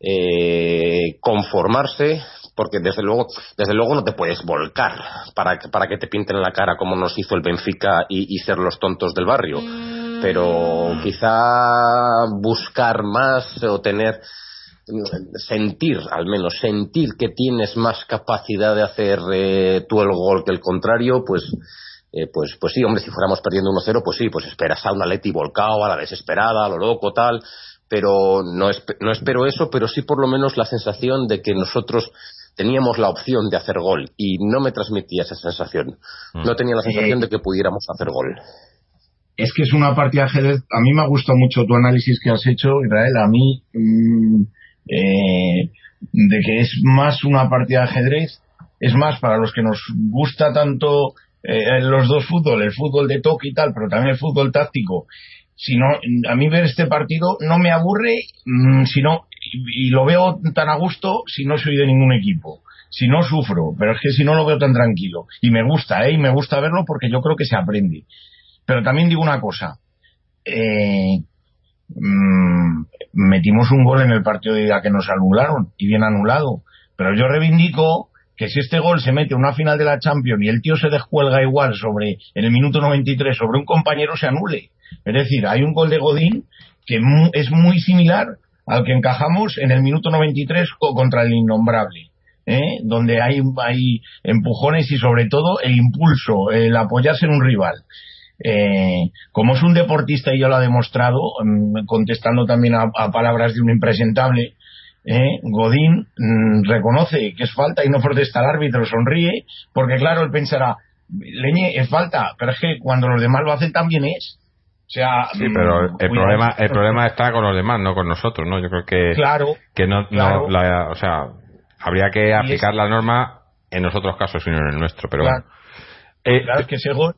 eh, conformarse porque desde luego desde luego no te puedes volcar para, para que te pinten la cara como nos hizo el Benfica y, y ser los tontos del barrio pero mm. quizá buscar más o tener sentir, al menos sentir que tienes más capacidad de hacer eh, tú el gol que el contrario, pues, eh, pues, pues sí, hombre, si fuéramos perdiendo 1-0, pues sí, pues esperas a un Atleti volcado, a la desesperada, a lo loco, tal, pero no, no espero eso, pero sí por lo menos la sensación de que nosotros teníamos la opción de hacer gol y no me transmitía esa sensación. Mm. No tenía la sensación de que pudiéramos hacer gol. Es que es una partida ajedrez. A mí me ha gustado mucho tu análisis que has hecho, Israel. A mí mm, eh, de que es más una partida de ajedrez, es más para los que nos gusta tanto eh, los dos fútbol, el fútbol de toque y tal, pero también el fútbol táctico. Si no, a mí ver este partido no me aburre, mm, sino y, lo veo tan a gusto si no soy de ningún equipo. Si no sufro, pero es que si no lo veo tan tranquilo. Y me gusta, ¿eh? Y me gusta verlo porque yo creo que se aprende. Pero también digo una cosa. Eh, mmm, metimos un gol en el partido de ida que nos anularon y bien anulado. Pero yo reivindico que si este gol se mete en una final de la Champions y el tío se descuelga igual sobre en el minuto 93 sobre un compañero se anule. Es decir, hay un gol de Godín que es muy similar al que encajamos en el minuto 93 contra el innombrable. ¿eh? donde hay, hay empujones y sobre todo el impulso, el apoyarse en un rival. Eh, como es un deportista y ya lo ha demostrado, mm, contestando también a, palabras de un impresentable, eh, Godín mm, reconoce que es falta y no protesta al árbitro, sonríe, porque claro, él pensará, Leñe, es falta, pero es que cuando los demás lo hacen también es. O sea, Sí, pero el mm, problema, cuidado. el problema está con los demás, no con nosotros, ¿no? Yo creo que, Claro, que no, no claro. la- o sea, habría que aplicar es- la norma en los otros casos y no en el nuestro, pero Claro. bueno. Eh, claro, es que ese gol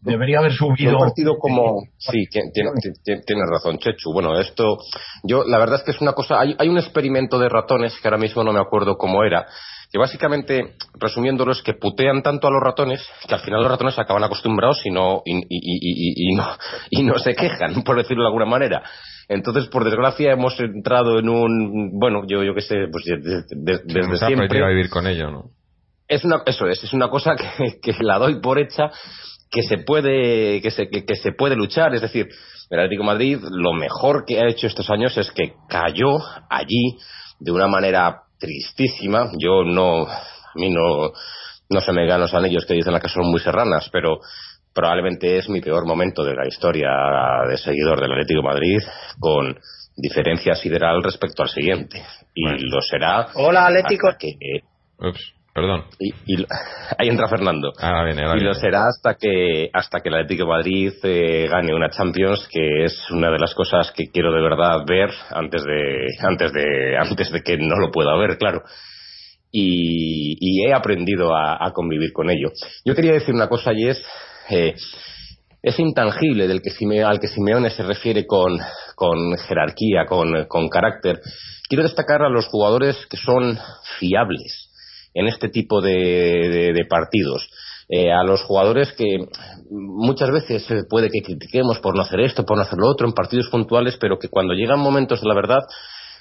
debería haber subido. un partido como sí tiene, tiene- tiene- tienes razón Chechu bueno esto yo la verdad es que es una cosa hay, hay un experimento de ratones que ahora mismo no me acuerdo cómo era que básicamente resumiéndolo es que putean tanto a los ratones que al final los ratones se acaban acostumbrados y no y, no y no se quejan por decirlo de alguna manera. Entonces por desgracia hemos entrado en un bueno yo yo qué sé pues nos desde ha siempre. a vivir con ello, ¿no? es una eso es es una cosa que, que la doy por hecha que se puede que se que, que se puede luchar. Es decir el Atlético de Madrid lo mejor que ha hecho estos años es que cayó allí de una manera tristísima. Yo no a mí no no se me ganan los anillos que dicen que son muy serranas pero probablemente es mi peor momento de la historia de seguidor del Atlético de Madrid con diferencia sideral respecto al siguiente. Y lo será Hola, Atlético. que Ups, perdón. y, y ahí entra Fernando. Ahora viene, ahora y lo será hasta que hasta que el Atlético de Madrid eh, gane una Champions, que es una de las cosas que quiero de verdad ver antes de antes de antes de que no lo pueda ver, claro. Y, y he aprendido a, a convivir con ello. Yo quería decir una cosa y es eh, ese intangible del que Sime- al que Simeone se refiere con, con jerarquía, con, con carácter. Quiero destacar a los jugadores que son fiables en este tipo de, de- partidos. Eh, a los jugadores que muchas veces puede que critiquemos por no hacer esto, por no hacer lo otro en partidos puntuales, pero que cuando llegan momentos de la verdad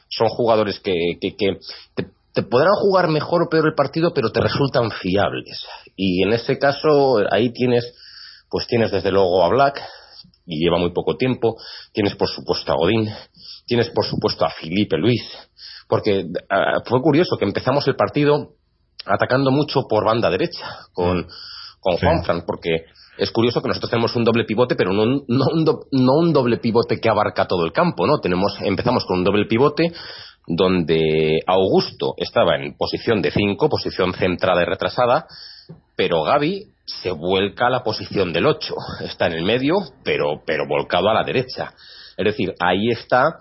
son jugadores que, que- que te, te podrán jugar mejor o peor el partido, pero te resultan fiables. Y en ese caso, ahí tienes, pues tienes desde luego a Black, y lleva muy poco tiempo, tienes por supuesto a Godín, tienes por supuesto a Felipe Luis, porque ah, fue curioso que empezamos el partido atacando mucho por banda derecha con, con Sí. Juanfran, porque es curioso que nosotros tenemos un doble pivote, pero no, un- no, un do- no un doble pivote que abarca todo el campo, ¿no? Tenemos, empezamos con un doble pivote donde Augusto estaba en posición de 5, posición centrada y retrasada, pero Gaby se vuelca a la posición del 8. Está en el medio, pero, pero volcado a la derecha. Es decir, ahí está.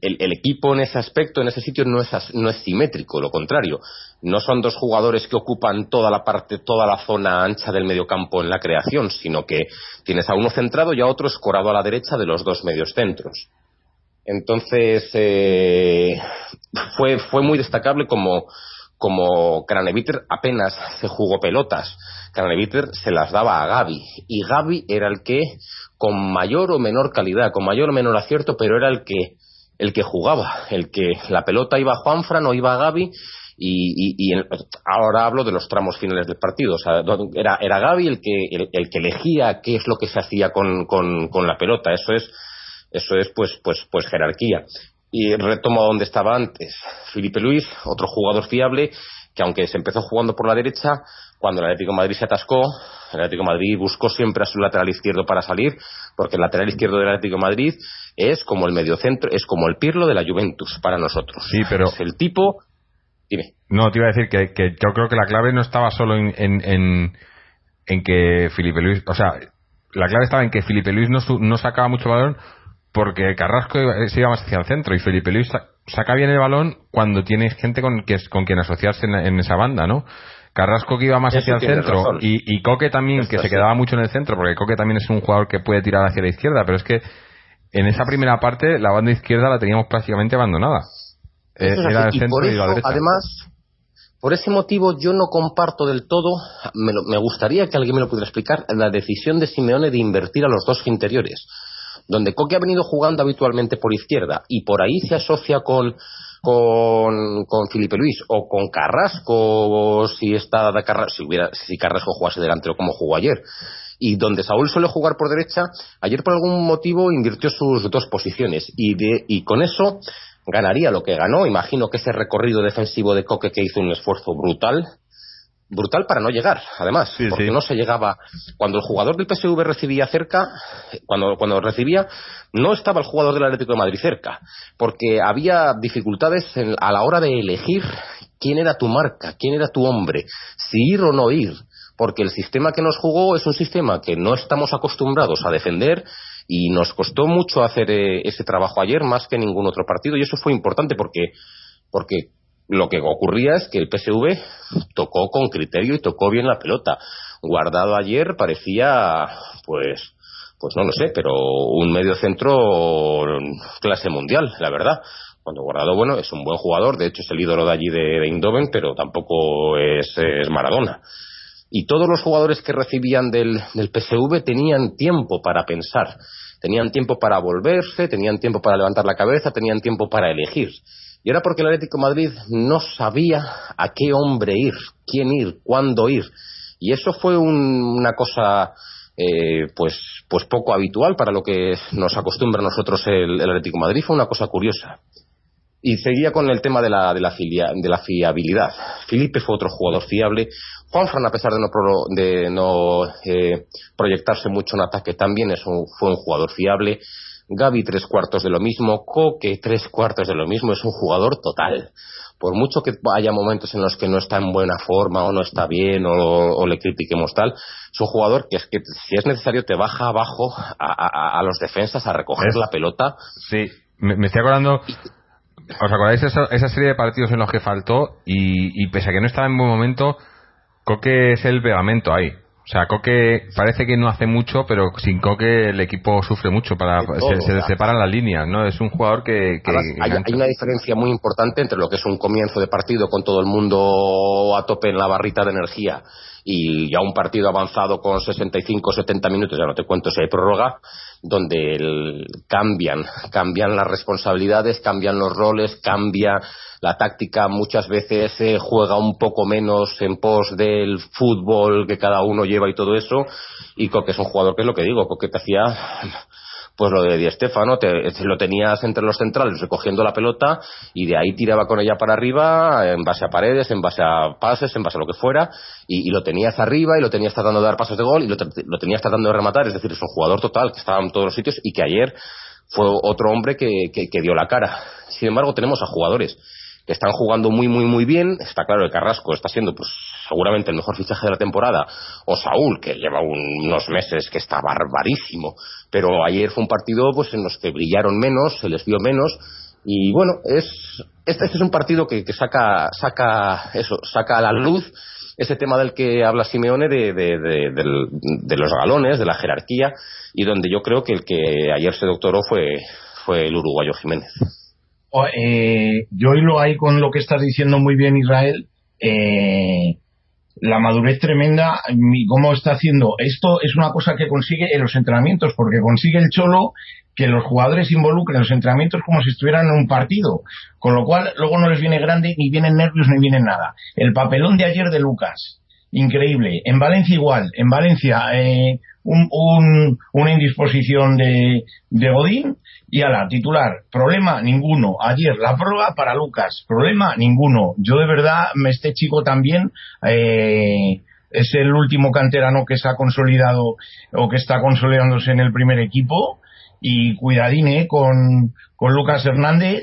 El, el- equipo en ese aspecto, en ese sitio, no es, no es simétrico, lo contrario. No son dos jugadores que ocupan toda la parte, toda la zona ancha del mediocampo en la creación, sino que tienes a uno centrado y a otro escorado a la derecha de los dos medios centros. Entonces, eh, fue, fue muy destacable como, como apenas se jugó pelotas. Craneviter se las daba a Gaby. Y Gaby era el que, con mayor o menor calidad, con mayor o menor acierto, pero era el que, el que jugaba. El que la pelota iba a Juanfran o iba a Gaby. Y, y- ahora hablo de los tramos finales del partido. O sea, era, era Gaby el que, el, que elegía qué es lo que se hacía con, con, con la pelota. Eso es eso es pues pues pues jerarquía y retomo donde estaba antes Felipe Luis otro jugador fiable que aunque se empezó jugando por la derecha cuando el Atlético de Madrid se atascó el Atlético de Madrid buscó siempre a su lateral izquierdo para salir porque el lateral izquierdo del Atlético de Madrid es como el mediocentro es como el Pirlo de la Juventus para nosotros. Sí, pero- es el tipo dime. No, te iba a decir que, que yo creo que la clave no estaba solo en, en, en, en que Felipe Luis, o sea, la clave estaba en que Felipe Luis no, no sacaba mucho balón porque Carrasco iba- se iba más hacia el centro y Felipe Luis saca bien el balón cuando tiene gente con, que, con quien asociarse en, en esa banda, ¿no? Carrasco que iba más Eso hacia el centro y, y Coque también Esto que se sí. quedaba mucho en el centro porque Coque también es un jugador que puede tirar hacia la izquierda, pero es que en esa primera parte la banda izquierda la teníamos prácticamente abandonada. Eh, Eso Era el y por centro y la eso, derecha. además, por ese motivo yo no comparto del todo, me, lo- me gustaría que alguien me lo pudiera explicar, la decisión de Simeone de invertir a los dos interiores, donde Coque ha venido jugando habitualmente por izquierda y por ahí se asocia con con, con Felipe Luis o con Carrasco o si está si hubiera si Carrasco jugase delantero como jugó ayer y donde Saúl suele jugar por derecha, ayer por algún motivo invirtió sus dos posiciones y, de, y con eso ganaría lo que ganó. Imagino que ese recorrido defensivo de Coque que hizo un esfuerzo brutal, brutal para no llegar, además, Sí, porque sí. no se llegaba. Cuando el jugador del PSV recibía cerca, cuando, cuando recibía, no estaba el jugador del Atlético de Madrid cerca, porque había dificultades en- a la hora de elegir quién era tu marca, quién era tu hombre, si ir o no ir porque el sistema que nos jugó es un sistema que no estamos acostumbrados a defender Y nos costó mucho hacer eh, ese trabajo ayer, más que ningún otro partido, y eso fue importante porque, porque lo que ocurría es que el PSV tocó con criterio y tocó bien la pelota. Guardado ayer parecía, pues, pues no lo sé, pero un medio centro clase mundial, la verdad. Cuando Guardado, bueno, es un buen jugador, de hecho es el ídolo de allí de, Indoven, pero tampoco es, Maradona. Y todos los jugadores que recibían del, del PSV tenían tiempo para pensar, tenían tiempo para volverse, tenían tiempo para levantar la cabeza, tenían tiempo para elegir. Y era porque el Atlético Madrid no sabía a qué hombre ir, quién ir, cuándo ir. Y eso fue una cosa eh, pues, pues poco habitual para lo que nos acostumbra a nosotros el, Atlético Madrid. Fue una cosa curiosa. Y seguía con el tema de la, de la, de la fiabilidad. Felipe fue otro jugador fiable. Juanfran, a pesar de no, de no eh, proyectarse mucho en ataque, también es fue un jugador fiable. Gaby tres cuartos de lo mismo, Coque tres cuartos de lo mismo, es un jugador total. Por mucho que haya momentos en los que no está en buena forma o no está bien o, le critiquemos tal, es un jugador que es que si es necesario te baja abajo a, los defensas a recoger la pelota. Sí, me, estoy acordando. ¿Os acordáis esa, esa serie de partidos en los que faltó y, y pese a que no estaba en buen momento, Coque es el pegamento ahí. O sea, Coque parece que no hace mucho, pero sin Coque el equipo sufre mucho. para Se, separan las líneas, ¿no? Es un jugador que. hay, una diferencia muy importante entre lo que es un comienzo de partido con todo el mundo a tope en la barrita de energía y ya un partido avanzado con 65 70 minutos, ya no te cuento si hay prórroga, donde cambian, cambian las responsabilidades, cambian los roles, cambia la táctica. Muchas veces se juega un poco menos en pos del fútbol que cada uno lleva y todo eso. Y Coque es un jugador que es lo que digo Coque te hacía pues lo de Di Stefano, te, lo tenías entre los centrales recogiendo la pelota y de ahí tiraba con ella para arriba en base a paredes, en base a pases, en base a lo que fuera y, lo tenías arriba y lo tenías tratando de dar pasos de gol y lo, lo, tenías tratando de rematar, es decir, es un jugador total que estaba en todos los sitios y que ayer fue otro hombre que, que dio la cara. Sin embargo, tenemos a jugadores que están jugando muy, muy, muy bien. Está claro que Carrasco está siendo, pues, seguramente el mejor fichaje de la temporada. O Saúl, que lleva unos meses que está barbarísimo. Pero ayer fue un partido, pues, en los que brillaron menos, se les vio menos. Y bueno, es, este, este es un partido que, que saca, saca, eso, saca a la luz ese tema del que habla Simeone de, de, los galones, de la jerarquía, y donde yo creo que el que ayer se doctoró fue, fue el uruguayo Jiménez eh, yo hilo ahí con lo que estás diciendo muy bien Israel, eh, la madurez tremenda, cómo está haciendo. Esto es una cosa que consigue en los entrenamientos, porque consigue el Cholo que los jugadores involucren los entrenamientos como si estuvieran en un partido, con lo cual luego no les viene grande, ni vienen nervios, ni vienen nada. El papelón de ayer de Lucas, increíble. En Valencia igual, en Valencia eh, un, una indisposición de, de Godín y a la titular, problema ninguno. Ayer la prueba para Lucas, problema ninguno. Yo de verdad, este chico también eh, es el último canterano que se ha consolidado o que está consolidándose en el primer equipo y cuidadine con, con Lucas Hernández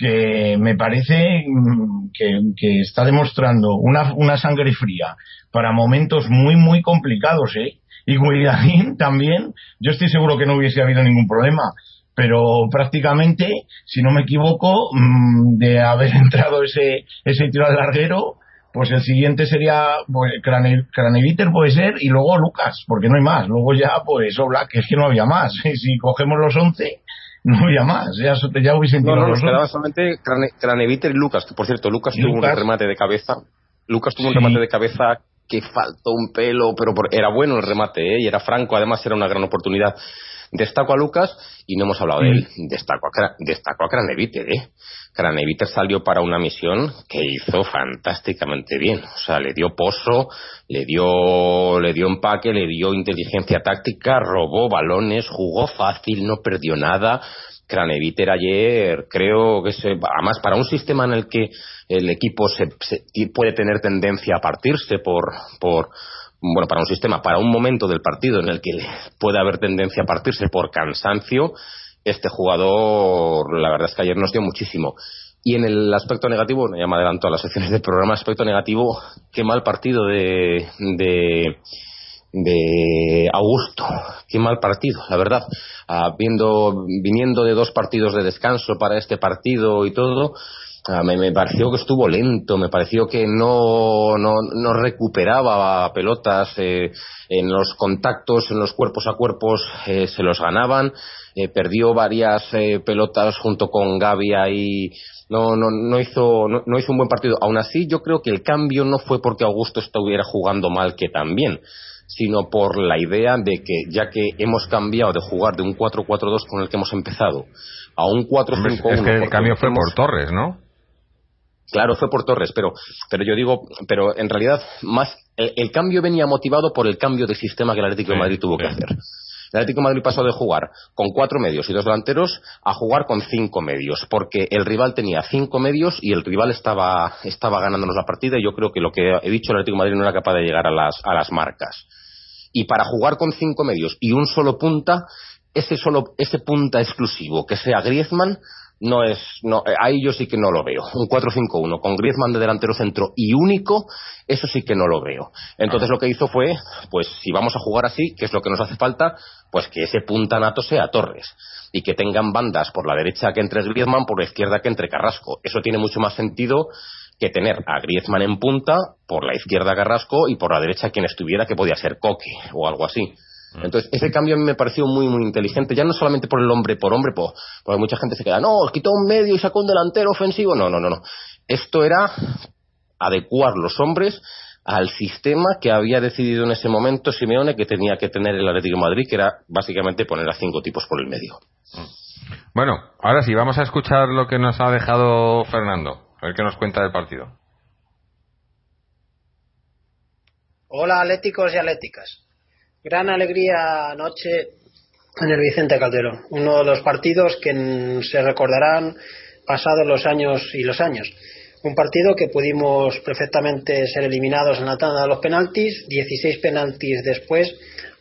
que me parece mm, que, está demostrando una, una sangre fría para momentos muy muy complicados, ¿eh? y Guillarín también, yo estoy seguro que no hubiese habido ningún problema, pero prácticamente, si no me equivoco, mm, de haber entrado ese, ese tiro al larguero, pues el siguiente sería pues, Craneviter puede ser y luego Lucas, porque no hay más. Luego ya, pues Oblak, que es que no había más. Si cogemos los 11, no había más. Ya, ya hubiesen no, no, nos quedaba solamente Craneviter y Lucas, que por cierto, Lucas, tuvo un remate de cabeza. Lucas tuvo un remate de cabeza que faltó un pelo, pero era bueno el remate, ¿eh? y era franco, además era una gran oportunidad. Destaco a Lucas y no hemos hablado de él. Destaco a, destaco a Craneviter, ¿eh? Craneviter salió para una misión que hizo fantásticamente bien. O sea, le dio pozo, le dio, le dio empaque, le dio inteligencia táctica, robó balones, jugó fácil, no perdió nada. Craneviter ayer creo que se, además para un sistema en el que el equipo se, puede tener tendencia a partirse por, por bueno, para un sistema, para un momento del partido en el que puede haber tendencia a partirse por cansancio, este jugador, la verdad es que ayer nos dio muchísimo. Y en el aspecto negativo, ya me adelanto a las secciones del programa, aspecto negativo, qué mal partido de, de Augusto. Qué mal partido, la verdad. Ah, viendo, viniendo de dos partidos de descanso para este partido y todo, ah, me, pareció que estuvo lento, me pareció que no, no, no recuperaba pelotas eh, en los contactos, en los cuerpos a cuerpos, eh, se los ganaban. Eh, perdió varias pelotas junto con Gavia y no, no, no, hizo, no, hizo un buen partido. Aún así, yo creo que el cambio no fue porque Augusto estuviera jugando mal, que también sino por la idea de que ya que hemos cambiado de jugar de un 4-4-2 con el que hemos empezado a un 4-5-1 es que el cambio fue por Torres, ¿no? Claro, fue por Torres, pero, pero yo digo, pero en realidad más el, cambio venía motivado por el cambio de sistema que el Atlético de Madrid tuvo que hacer. El Atlético de Madrid pasó de jugar con cuatro medios y dos delanteros a jugar con cinco medios, porque el rival tenía cinco medios y el rival estaba, estaba ganándonos la partida y yo creo que lo que he dicho el Atlético de Madrid no era capaz de llegar a las, a las marcas y para jugar con cinco medios y un solo punta, ese solo ese punta exclusivo que sea Griezmann no es no eh, ahí yo sí que no lo veo. Un 4-5-1 con Griezmann de delantero centro y único eso sí que no lo veo. Entonces lo que hizo fue pues si vamos a jugar así que es lo que nos hace falta pues que ese punta nato sea Torres y que tengan bandas por la derecha que entre Griezmann por la izquierda que entre Carrasco. Eso tiene mucho más sentido que tener a Griezmann en punta, por la izquierda Carrasco y por la derecha quien estuviera, que podía ser Coque o algo así. Mm. Entonces, ese cambio a mí me pareció muy, muy inteligente, ya no solamente por el hombre por hombre, porque mucha gente se queda, no, quitó un medio y sacó un delantero ofensivo. No, no, no, no. Esto era adecuar los hombres al sistema que había decidido en ese momento Simeone que tenía que tener el Atlético de Madrid, que era básicamente poner a cinco tipos por el medio. Mm. Bueno, ahora sí, vamos a escuchar lo que nos ha dejado Fernando. A ver qué nos cuenta del partido. Hola atléticos y atléticas. Gran alegría anoche en el Vicente Calderón. Uno de los partidos que se recordarán pasados los años y los años. Un partido que pudimos perfectamente ser eliminados en la tanda de los penaltis. 16 penaltis después,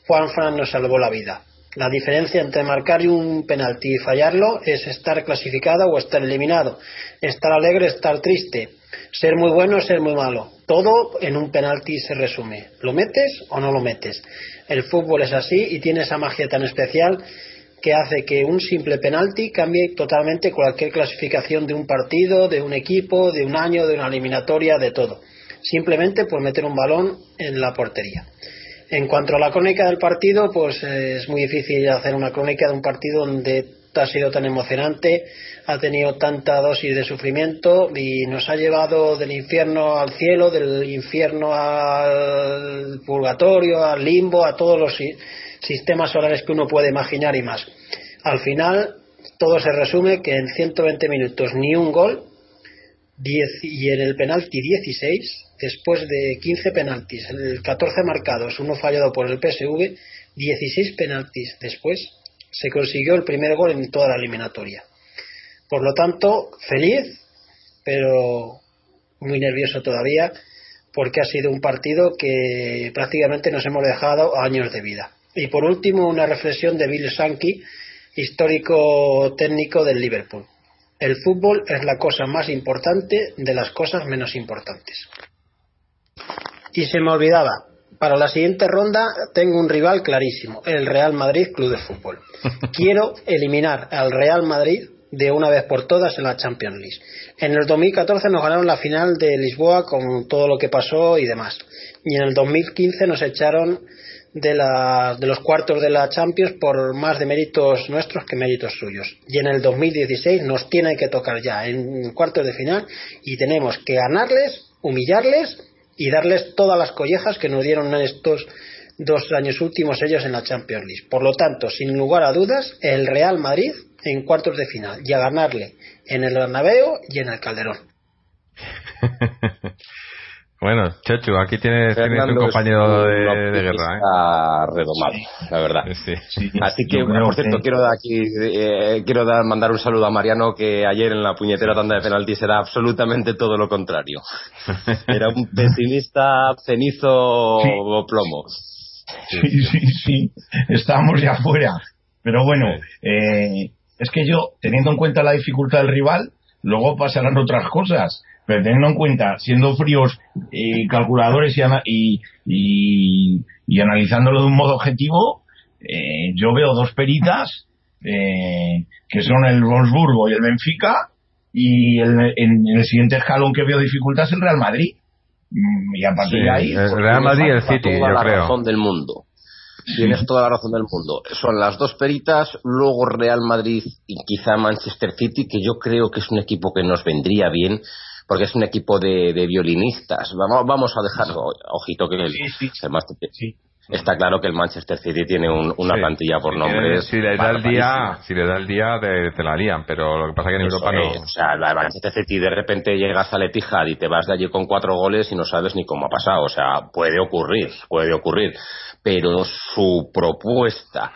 Juan Fran nos salvó la vida. La diferencia entre marcar un penalti y fallarlo es estar clasificado o estar eliminado, estar alegre, estar triste, ser muy bueno, ser muy malo. Todo en un penalti se resume. ¿Lo metes o no lo metes? El fútbol es así y tiene esa magia tan especial que hace que un simple penalti cambie totalmente cualquier clasificación de un partido, de un equipo, de un año, de una eliminatoria, de todo. Simplemente por meter un balón en la portería. En cuanto a la crónica del partido, pues eh, es muy difícil hacer una crónica de un partido donde ha sido tan emocionante, ha tenido tanta dosis de sufrimiento y nos ha llevado del infierno al cielo, del infierno al purgatorio, al limbo, a todos los sistemas solares que uno puede imaginar y más. Al final, todo se resume que en 120 minutos ni un gol y en el penalti 16 después de 15 penaltis, el 14 marcados, uno fallado por el PSV, 16 penaltis después se consiguió el primer gol en toda la eliminatoria. Por lo tanto, feliz, pero muy nervioso todavía, porque ha sido un partido que prácticamente nos hemos dejado años de vida. Y por último, una reflexión de Bill Sankey, histórico técnico del Liverpool. El fútbol es la cosa más importante de las cosas menos importantes. Y se me olvidaba, para la siguiente ronda tengo un rival clarísimo, el Real Madrid Club de Fútbol. Quiero eliminar al Real Madrid de una vez por todas en la Champions League. En el 2014 nos ganaron la final de Lisboa con todo lo que pasó y demás. Y en el 2015 nos echaron de, de los cuartos de la Champions por más de méritos nuestros que méritos suyos. Y en el 2016 nos tiene que tocar ya en cuartos de final y tenemos que ganarles, humillarles y darles todas las collejas que nos dieron en estos dos años últimos ellos en la Champions League. Por lo tanto, sin lugar a dudas, el Real Madrid en cuartos de final y a ganarle en el Bernabéu y en el Calderón. Bueno, Chechu, aquí tienes, un compañero de, guerra. ¿eh? redomado, la verdad. Así que, por cierto, quiero dar aquí, eh, quiero dar, mandar un saludo a Mariano que ayer en la puñetera tanda de penaltis era absolutamente todo lo contrario. Era un pesimista cenizo o plomo. Sí, sí, sí. Estábamos ya afuera. Pero bueno, eh, es que yo, teniendo en cuenta la dificultad del rival, luego pasarán otras cosas pero teniendo en cuenta, siendo fríos, eh, calculadores y, ana- y, y, y analizándolo de un modo objetivo, eh, yo veo dos peritas eh, que son el Wolfsburgo y el Benfica y el, en el siguiente escalón que veo dificultad es el Real Madrid. Mm, Y a partir Sí, de ahí, el pues, Real Madrid y el City, la yo creo. razón del mundo. Tienes toda la razón del mundo. Son las dos peritas, luego Real Madrid y quizá Manchester City, que yo creo que es un equipo que nos vendría bien, porque es un equipo de, de violinistas. Vamos, vamos a dejar, ojito que el, sí. Está claro que el Manchester City tiene un- una Sí. plantilla por nombres. Si les da el día, si les da el día, te, te la lían, pero lo que pasa es que en Eso Europa no. es, O sea, el Manchester City de repente llegas a Letijad y te vas de allí con cuatro goles y no sabes ni cómo ha pasado. O sea, puede ocurrir, puede ocurrir. Pero su propuesta,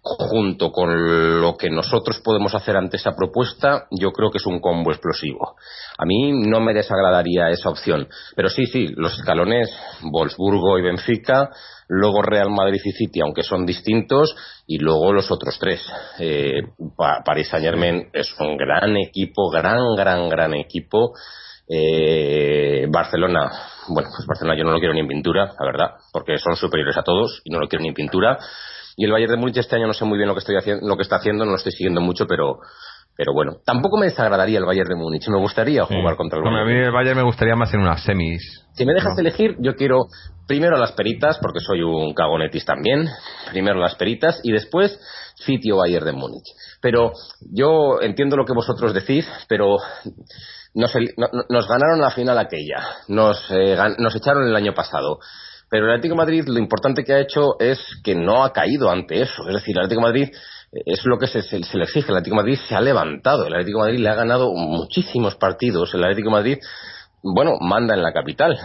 junto con lo que nosotros podemos hacer ante esa propuesta, yo creo que es un combo explosivo. A mí no me desagradaría esa opción. Pero sí, sí, los escalones, Wolfsburgo y Benfica, luego Real Madrid y City, aunque son distintos, y luego los otros tres. Eh, Pa- Paris Saint Germain es un gran equipo, gran, gran, gran equipo. Eh, Barcelona, bueno, pues Barcelona yo no lo quiero ni en pintura, la verdad, porque son superiores a todos y no lo quiero ni en pintura. Y el Bayern de Múnich este año no sé muy bien lo que estoy haciendo, lo que está haciendo, no lo estoy siguiendo mucho, pero pero bueno, tampoco me desagradaría el Bayern de Múnich, me gustaría jugar contra el Bayern. a mí el Bayern me gustaría más en unas semis. Si me dejas elegir, yo quiero primero las peritas, porque soy un cagonetis también. Primero las peritas y después City o Bayern de Múnich. Pero yo entiendo lo que vosotros decís, pero nos, no- no- nos ganaron la final aquella. Nos, eh, nos echaron el año pasado. Pero el Atlético de Madrid lo importante que ha hecho es que no ha caído ante eso. Es decir, el Atlético de Madrid es lo que se, le exige. El Atlético Madrid se ha levantado. El Atlético Madrid le ha ganado muchísimos partidos. El Atlético Madrid bueno, manda en la capital.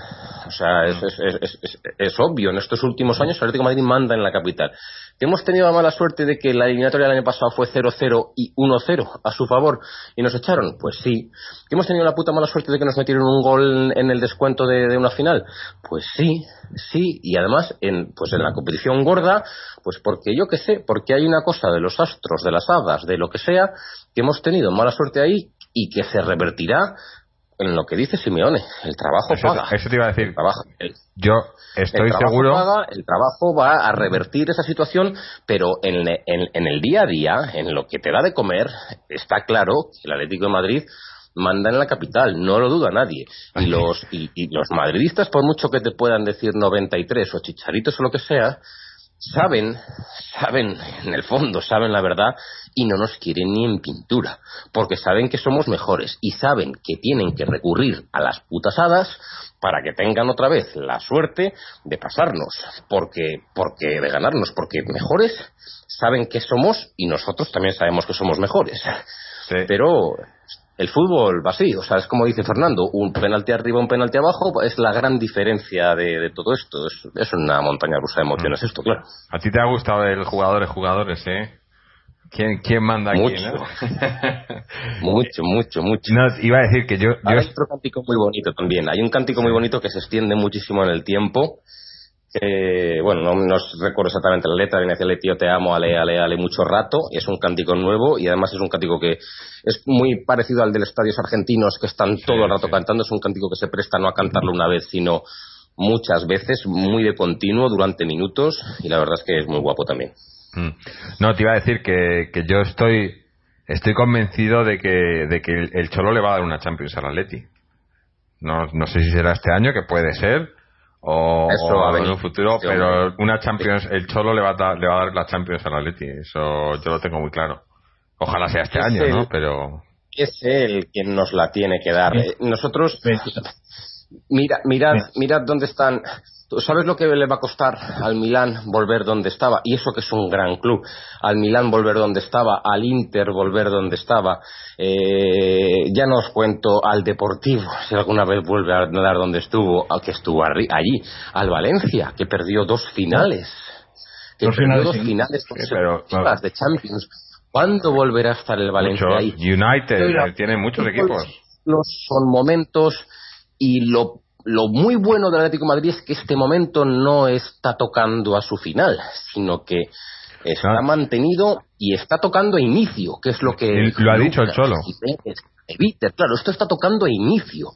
O sea, es, obvio, en estos últimos años el Atlético de Madrid manda en la capital. ¿Que hemos tenido la mala suerte de que la eliminatoria del año pasado fue 0-0 y 1-0 a su favor y nos echaron? Pues sí. ¿Que hemos tenido la puta mala suerte de que nos metieron un gol en el descuento de, de una final? Pues sí, sí. Y además, en, pues en la competición gorda, pues porque yo qué sé, porque hay una cosa de los astros, de las hadas, de lo que sea, que hemos tenido mala suerte ahí y que se revertirá en lo que dice Simeone, el trabajo Eso, paga. eso te iba a decir. El trabajo, el, Yo el estoy trabajo seguro. paga, el trabajo va a revertir esa situación, pero en, en- en el día a día, en lo que te da de comer, está claro que el Atlético de Madrid manda en la capital, no lo duda nadie. Y los, y, y los madridistas, por mucho que te puedan decir 93 o chicharitos o lo que sea, saben, saben, en el fondo saben la verdad y no nos quieren ni en pintura, porque saben que somos mejores y saben que tienen que recurrir a las putas hadas para que tengan otra vez la suerte de pasarnos, porque, porque de ganarnos, porque mejores saben que somos y nosotros también sabemos que somos mejores. Sí. Pero el fútbol va así, o sea, es como dice Fernando, un penalti arriba, un penalti abajo, es la gran diferencia de, de todo esto. Es, es una montaña rusa de emociones Mm. esto, claro. A ti te ha gustado el jugadores, jugadores, ¿eh? ¿Quién, quién manda aquí, Mucho. no? Mucho, mucho, mucho. No, iba a decir que yo, yo hay otro cántico muy bonito también. Hay un cántico muy bonito que se extiende muchísimo en el tiempo. Que, bueno, no, no recuerdo exactamente la letra, viene a decirle tío te amo, ale, ale, ale mucho rato. Es un cántico nuevo y además es un cántico que es muy parecido al de los estadios argentinos que están todo el rato sí. cantando. Es un cántico que se presta no a cantarlo una vez, sino muchas veces, muy de continuo, durante minutos. Y la verdad es que es muy guapo también. Mm. No, te iba a decir que, que yo estoy estoy convencido de que, de que el, el Cholo le va a dar una Champions al Atleti. No, no sé si será este año, que puede ser, o, Eso va a o en un futuro, pero hombre. una Champions, el Cholo le va, a dar, le va a dar la Champions al Atleti. Eso yo lo tengo muy claro. Ojalá sea este Es año, ¿no? Pero Es él quien nos la tiene que dar. Eh, Nosotros Mira, mirad, mirad dónde están. ¿Tú ¿Sabes lo que le va a costar al Milán volver donde estaba? Y eso que es un gran club. Al Milán volver donde estaba, al Inter volver donde estaba. Eh, ya no os cuento al Deportivo, si alguna vez vuelve a nadar donde estuvo, al que estuvo allí. Al Valencia, que perdió dos finales. Que Dos perdió finales dos finales Sí, pero- de Champions. ¿Cuándo volverá a estar el Valencia muchos, ahí? United, eh, tiene muchos equipos. los- son momentos y lo, lo muy bueno del Atlético de Madrid es que este momento no está tocando a su final, sino que está mantenido y está tocando a inicio, que es lo que Y lo ha dicho el Cholo. Evite, claro, esto está tocando a inicio.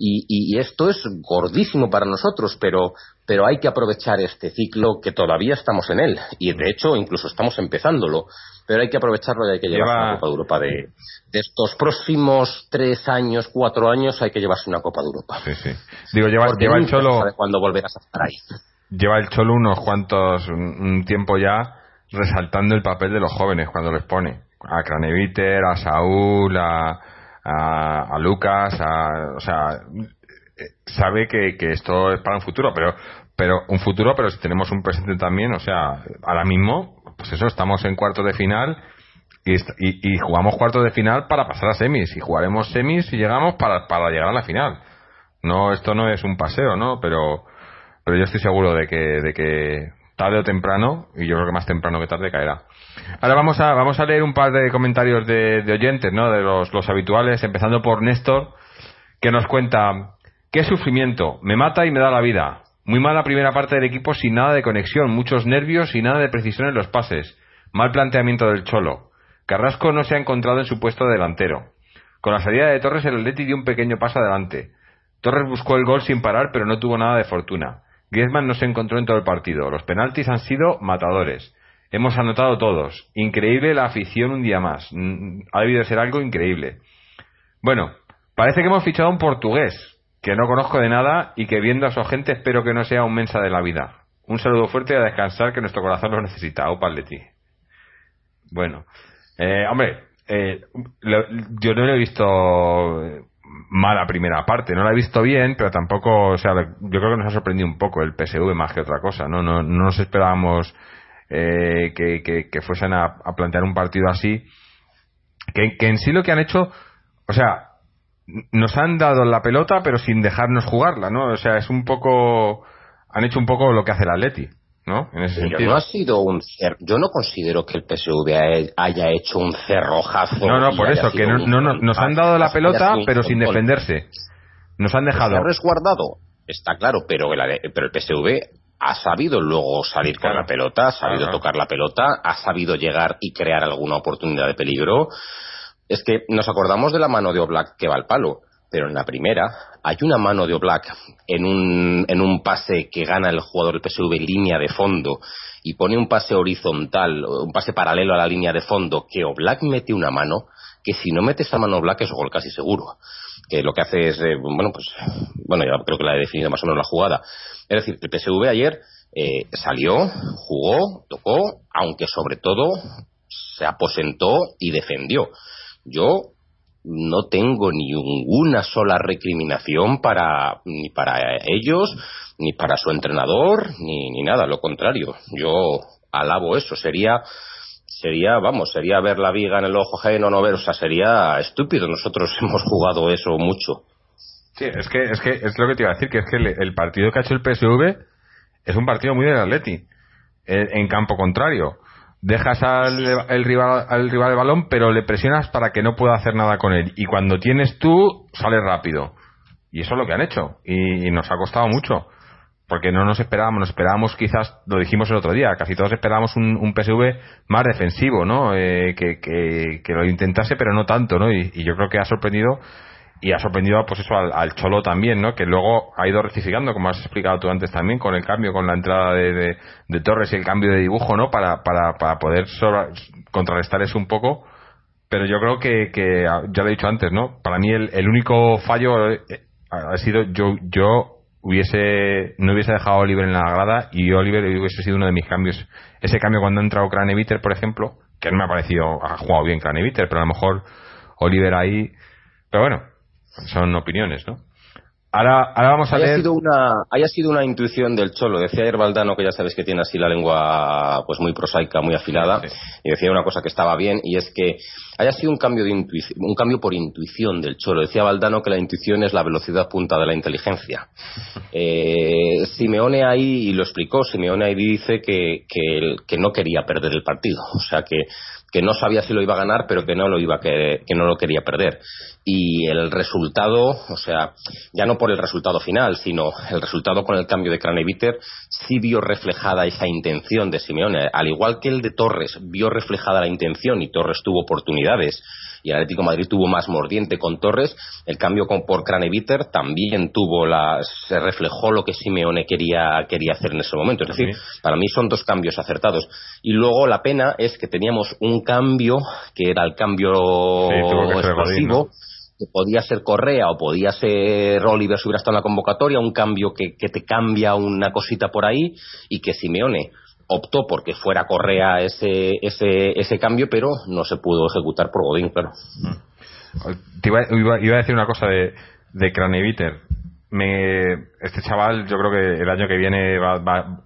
Y, y esto es gordísimo para nosotros, pero, pero hay que aprovechar este ciclo que todavía estamos en él. Y de hecho, incluso estamos empezándolo. Pero hay que aprovecharlo y hay que llevarse Lleva- una Copa de Europa. De, de estos próximos tres años, cuatro años, hay que llevarse una Copa de Europa. Sí, sí. Digo, lleva, Porque lleva el Cholo, cuándo volverás a estar ahí. lleva el Cholo unos cuantos, un tiempo ya resaltando el papel de los jóvenes cuando les pone. A Craneviter, a Saúl, a, a, a Lucas, a, o sea, sabe que, que esto es para un futuro, pero, pero un futuro, pero si tenemos un presente también, o sea, ahora mismo, pues eso, estamos en cuartos de final y, y, y jugamos cuartos de final para pasar a semis y jugaremos semis y llegamos para, para llegar a la final. No, esto no es un paseo, ¿no? Pero, pero yo estoy seguro de que, de que tarde o temprano, y yo creo que más temprano que tarde caerá. Ahora vamos a, vamos a leer un par de comentarios de, oyentes, ¿no? De los, los habituales, empezando por Néstor, que nos cuenta, qué sufrimiento, me mata y me da la vida. Muy mala primera parte del equipo sin nada de conexión, muchos nervios y nada de precisión en los pases. Mal planteamiento del Cholo. Carrasco no se ha encontrado en su puesto de delantero. Con la salida de Torres el Atleti dio un pequeño paso adelante. Torres buscó el gol sin parar pero no tuvo nada de fortuna. Griezmann no se encontró en todo el partido. Los penaltis han sido matadores. Hemos anotado todos. Increíble la afición un día más. Mm, Ha debido ser algo increíble. Bueno, parece que hemos fichado a un portugués, que no conozco de nada y que viendo a su gente espero que no sea un mensa de la vida. Un saludo fuerte y a descansar que nuestro corazón lo necesita. Opa, Leti. Bueno, eh, hombre, eh, yo no lo he visto eh, mala primera parte, no la he visto bien, pero tampoco, o sea, yo creo que nos ha sorprendido un poco el PSV más que otra cosa, ¿no? No, no nos esperábamos eh, que, que- que fuesen a, a plantear un partido así, que, que en sí lo que han hecho, o sea, nos han dado la pelota pero sin dejarnos jugarla, ¿no? O sea, es un poco, han hecho un poco lo que hace el Atleti, ¿no? En ese sentido. no ha sido un cer- yo no considero que el PSV haya- hecho un cerrojazo. No, no, por eso, que no, un- no, no, nos han dado la pelota, pero sin defenderse. Nos han Se dejado. ha resguardado, está claro, pero el, pero el PSV ha sabido luego salir con la pelota, ha sabido tocar la pelota, ha sabido llegar y crear alguna oportunidad de peligro. Es que nos acordamos de la mano de Oblak que va al palo, pero en la primera hay una mano de Oblak en un, en un pase que gana el jugador del PSV línea de fondo y pone un pase horizontal, un pase paralelo a la línea de fondo, que Oblak mete una mano, que si no mete esa mano Oblak es gol casi seguro que lo que hace es, eh, bueno, pues, bueno, ya creo que la he definido más o menos la jugada. Es decir, el PSV ayer eh, salió, jugó, tocó, aunque sobre todo se aposentó y defendió. Yo no tengo ni ninguna sola recriminación para ni para ellos, ni para su entrenador, ni, ni nada, lo contrario. Yo alabo eso, sería sería, vamos, sería ver la viga en el ojo ajeno, no ver, o sea, sería estúpido. Nosotros hemos jugado eso mucho. Sí, es que, es que es lo que te iba a decir, que es que el, el partido que ha hecho el PSV es un partido muy del Atleti. eh, en campo contrario. Dejas al el rival, al rival el balón, pero le presionas para que no pueda hacer nada con él. Y cuando tienes tú, sale rápido. Y eso es lo que han hecho. Y, y nos ha costado mucho. Porque no nos esperábamos, nos esperábamos quizás, lo dijimos el otro día, casi todos esperábamos un, un PSV más defensivo, ¿no? Eh, que, que, que lo intentase, pero no tanto, ¿no? Y, yo creo que ha sorprendido y ha sorprendido pues eso al, Cholo también, ¿no? Que luego ha ido rectificando, como has explicado tú antes también, con el cambio, con la entrada de, de, de Torres y el cambio de dibujo, ¿no? Para, para, para poder contrarrestar eso un poco. Pero yo creo que, que, ya lo he dicho antes, ¿no? Para mí el, el único fallo eh, ha sido yo, yo hubiese, no hubiese dejado a Oliver en la grada y Oliver hubiese sido uno de mis cambios. Ese cambio cuando ha entrado Craneviter, por ejemplo, que no me ha parecido, ha jugado bien Craneviter, pero a lo mejor Oliver ahí, pero bueno, son opiniones, ¿no? Ahora, ahora vamos a haya leer. sido una haya sido una intuición del cholo decía ayer Valdano que ya sabes que tiene así la lengua pues muy prosaica muy afilada Sí, sí. y decía una cosa que estaba bien y es que haya sido un cambio de intuición un cambio por intuición del cholo decía Valdano que la intuición es la velocidad punta de la inteligencia eh, Simeone ahí y lo explicó Simeone ahí dice que, que, que no quería perder el partido o sea que que no sabía si lo iba a ganar, pero que no lo iba a que, que no lo quería perder. Y el resultado, o sea, ya no por el resultado final, sino el resultado con el cambio de Craneviter, sí vio reflejada esa intención de Simeone, al igual que el de Torres vio reflejada la intención y Torres tuvo oportunidades. Y el Atlético de Madrid tuvo más mordiente con Torres. El cambio con, por Craneviter también tuvo la, se reflejó lo que Simeone quería, quería hacer en ese momento. Es decir, para mí son dos cambios acertados. Y luego la pena es que teníamos un cambio que era el cambio explosivo que podía ser Correa o podía ser Oliver si hubiera estado en la convocatoria, un cambio que, que te cambia una cosita por ahí y que Simeone optó porque fuera Correa ese, ese, ese cambio, pero no se pudo ejecutar por Godín, claro. iba, iba, a decir una cosa de, de Craneviter. Me, este chaval, yo creo que el año que viene va, va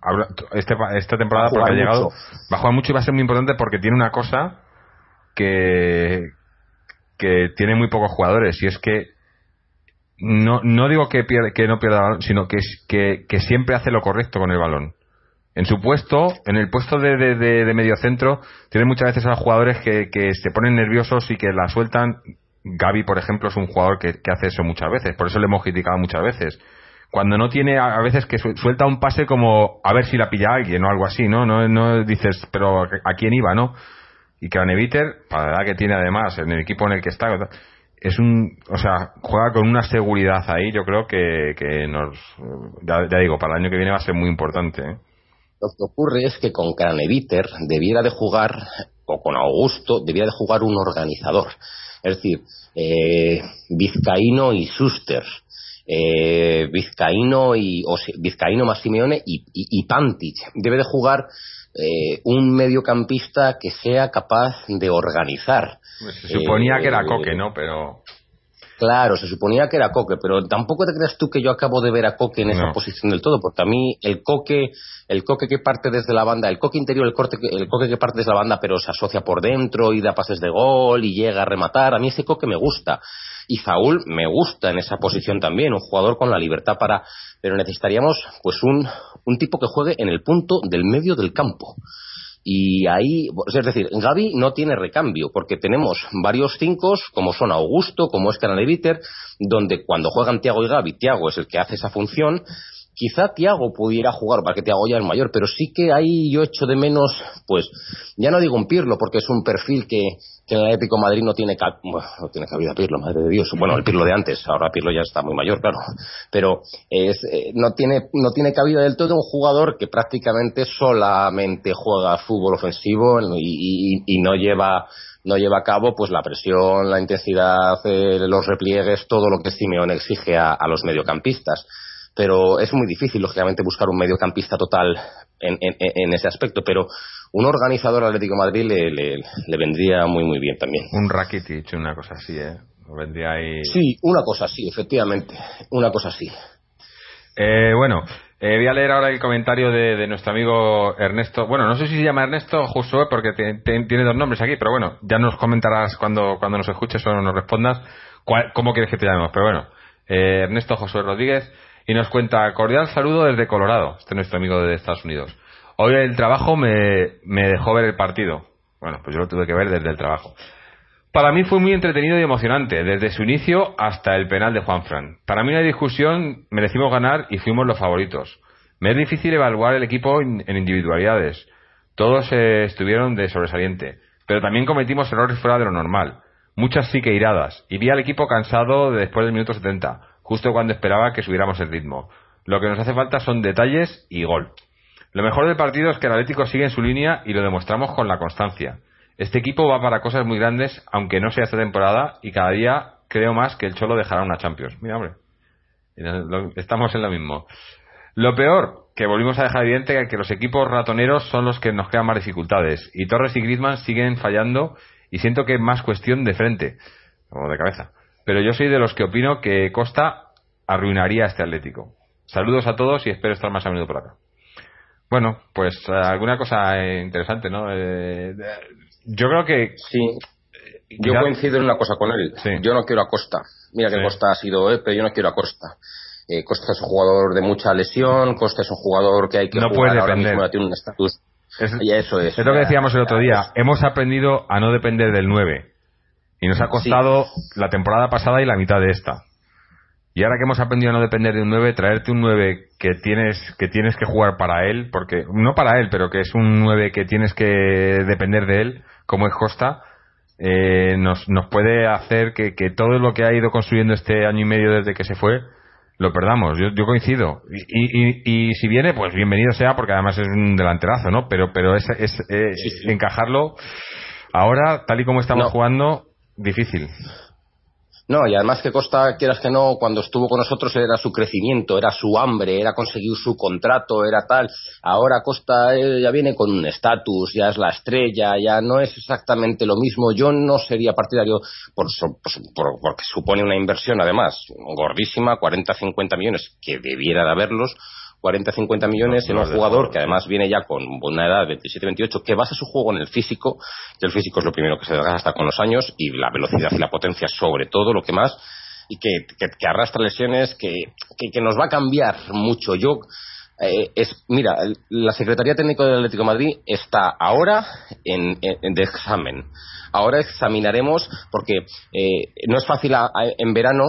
este, esta temporada porque ha llegado, va a jugar mucho y va a ser muy importante porque tiene una cosa que, que tiene muy pocos jugadores y es que no, no digo que, que no pierda el balón, sino que, que, que siempre hace lo correcto con el balón en su puesto, en el puesto de, de, de, medio centro, tiene muchas veces a jugadores que, se ponen nerviosos y que la sueltan. Gaby, por ejemplo, es un jugador que, que, hace eso muchas veces, por eso le hemos criticado muchas veces. Cuando no tiene, a veces que suelta un pase como a ver si la pilla alguien o algo así, ¿no? No, no dices, pero ¿a quién iba, no? Y Craneviter, para la edad que tiene además, en el equipo en el que está, es un, o sea, juega con una seguridad ahí, yo creo que, que nos, ya, ya digo, para el año que viene va a ser muy importante, ¿eh? Lo que ocurre es que con Craneviter debiera de jugar, o con Augusto, debiera de jugar un organizador. Es decir, eh, Vizcaíno y Suster, eh, Vizcaíno y o, Vizcaíno más Simeone y, y, Debe de jugar eh, un mediocampista que sea capaz de organizar. Pues se suponía que era Coque, ¿no? Pero Claro, se suponía que era Coque, pero tampoco te creas tú que yo acabo de ver a Coque en esa posición del todo, porque a mí el Coque, el Coque que parte desde la banda, el Coque interior, el, corte, el Coque que parte desde la banda pero se asocia por dentro y da pases de gol y llega a rematar, a mí ese Coque me gusta. Y Saúl me gusta en esa posición también, un jugador con la libertad para... Pero necesitaríamos pues un, un tipo que juegue en el punto del medio del campo. Y ahí, es decir, Gaby no tiene recambio, porque tenemos varios cinco, como son Augusto, como es Canaleviter, donde cuando juegan Tiago y Gaby, Tiago es el que hace esa función, quizá Tiago pudiera jugar, para que Tiago ya es mayor, pero sí que ahí yo echo de menos, pues, ya no digo un Pirlo, porque es un perfil que, en el Atlético Madrid no tiene, no tiene cabida Pirlo, madre de Dios. Bueno, el Pirlo de antes, ahora Pirlo ya está muy mayor, claro, pero es, eh, no, tiene, no tiene cabida del todo un jugador que prácticamente solamente juega fútbol ofensivo y, no lleva no lleva a cabo pues la presión, la intensidad, eh, los repliegues, todo lo que Simeone exige a los mediocampistas pero es muy difícil, lógicamente, buscar un mediocampista total en, en, ese aspecto, pero un organizador Atlético Madrid le, le, vendría muy, muy bien también. Un Rakitic, una cosa así, ¿eh? Vendría ahí... Sí, una cosa así, efectivamente, una cosa así. Eh, bueno, eh, voy a leer ahora el comentario de, nuestro amigo Ernesto. Bueno, no sé si se llama Ernesto Josué porque tiene dos nombres aquí, pero bueno, ya nos comentarás cuando, cuando nos escuches o nos respondas cómo quieres que te llamemos. Pero bueno, eh, Ernesto Josué Rodríguez y nos cuenta cordial saludo desde Colorado. Este es nuestro amigo de Estados Unidos. Hoy el trabajo me, me dejó ver el partido. Bueno, pues yo lo tuve que ver desde el trabajo. Para mí fue muy entretenido y emocionante, desde su inicio hasta el penal de Juan Fran. Para mí la discusión merecimos ganar y fuimos los favoritos. Me es difícil evaluar el equipo en individualidades. Todos eh, estuvieron de sobresaliente, pero también cometimos errores fuera de lo normal. Muchas sí que iradas, y vi al equipo cansado después del minuto 70 justo cuando esperaba que subiéramos el ritmo. Lo que nos hace falta son detalles y gol. Lo mejor del partido es que el Atlético sigue en su línea y lo demostramos con la constancia. Este equipo va para cosas muy grandes, aunque no sea esta temporada, y cada día creo más que el Cholo dejará una Champions. Mira, hombre, estamos en lo mismo. Lo peor, que volvimos a dejar evidente que los equipos ratoneros son los que nos crean más dificultades, y Torres y Griezmann siguen fallando, y siento que es más cuestión de frente, o de cabeza pero yo soy de los que opino que Costa arruinaría a este Atlético. Saludos a todos y espero estar más a menudo por acá. Bueno, pues eh, alguna cosa eh, interesante, ¿no? Eh, yo creo que... Sí, yo coincido en una cosa con él. Yo no quiero a Costa. Mira que Costa ha sido, pero yo no quiero a Costa. Costa es un jugador de mucha lesión, Costa es un jugador que hay que no jugar ahora mismo, tiene un estatus. Es, eso es. Es lo que decíamos el otro día. Hemos aprendido a no depender del 9. Y nos ha costado la temporada pasada y la mitad de esta. Y ahora que hemos aprendido a no depender de un 9, traerte un 9 que tienes que tienes que jugar para él, porque no para él, pero que es un 9 que tienes que depender de él, como es Costa, eh, nos, nos puede hacer que, que todo lo que ha ido construyendo este año y medio desde que se fue lo perdamos. Yo, yo coincido. Y, y, y, si viene, pues bienvenido sea, porque además es un delanterazo, ¿no? Pero, pero es, es eh, Sí, sí. encajarlo ahora, tal y como estamos No. jugando, difícil. No, y además que Costa, quieras que no, cuando estuvo con nosotros era su crecimiento, era su hambre, era conseguir su contrato, era tal. Ahora Costa eh, ya viene con un estatus, ya es la estrella, ya no es exactamente lo mismo. Yo no sería partidario, por, por- porque supone una inversión además gordísima, 40-50 millones, que debiera de haberlos. 40-50 millones en un jugador que además viene ya con una edad de 27-28, que basa su juego en el físico, que el físico es lo primero que se desgasta con los años, y la velocidad y la potencia sobre todo, lo que más, y que, que- que arrastra lesiones, que, que, que nos va a cambiar mucho. Yo, eh, es, mira, la Secretaría Técnica del Atlético de Madrid está ahora en, en- de examen. Ahora examinaremos, porque eh, no es fácil a- a- en verano.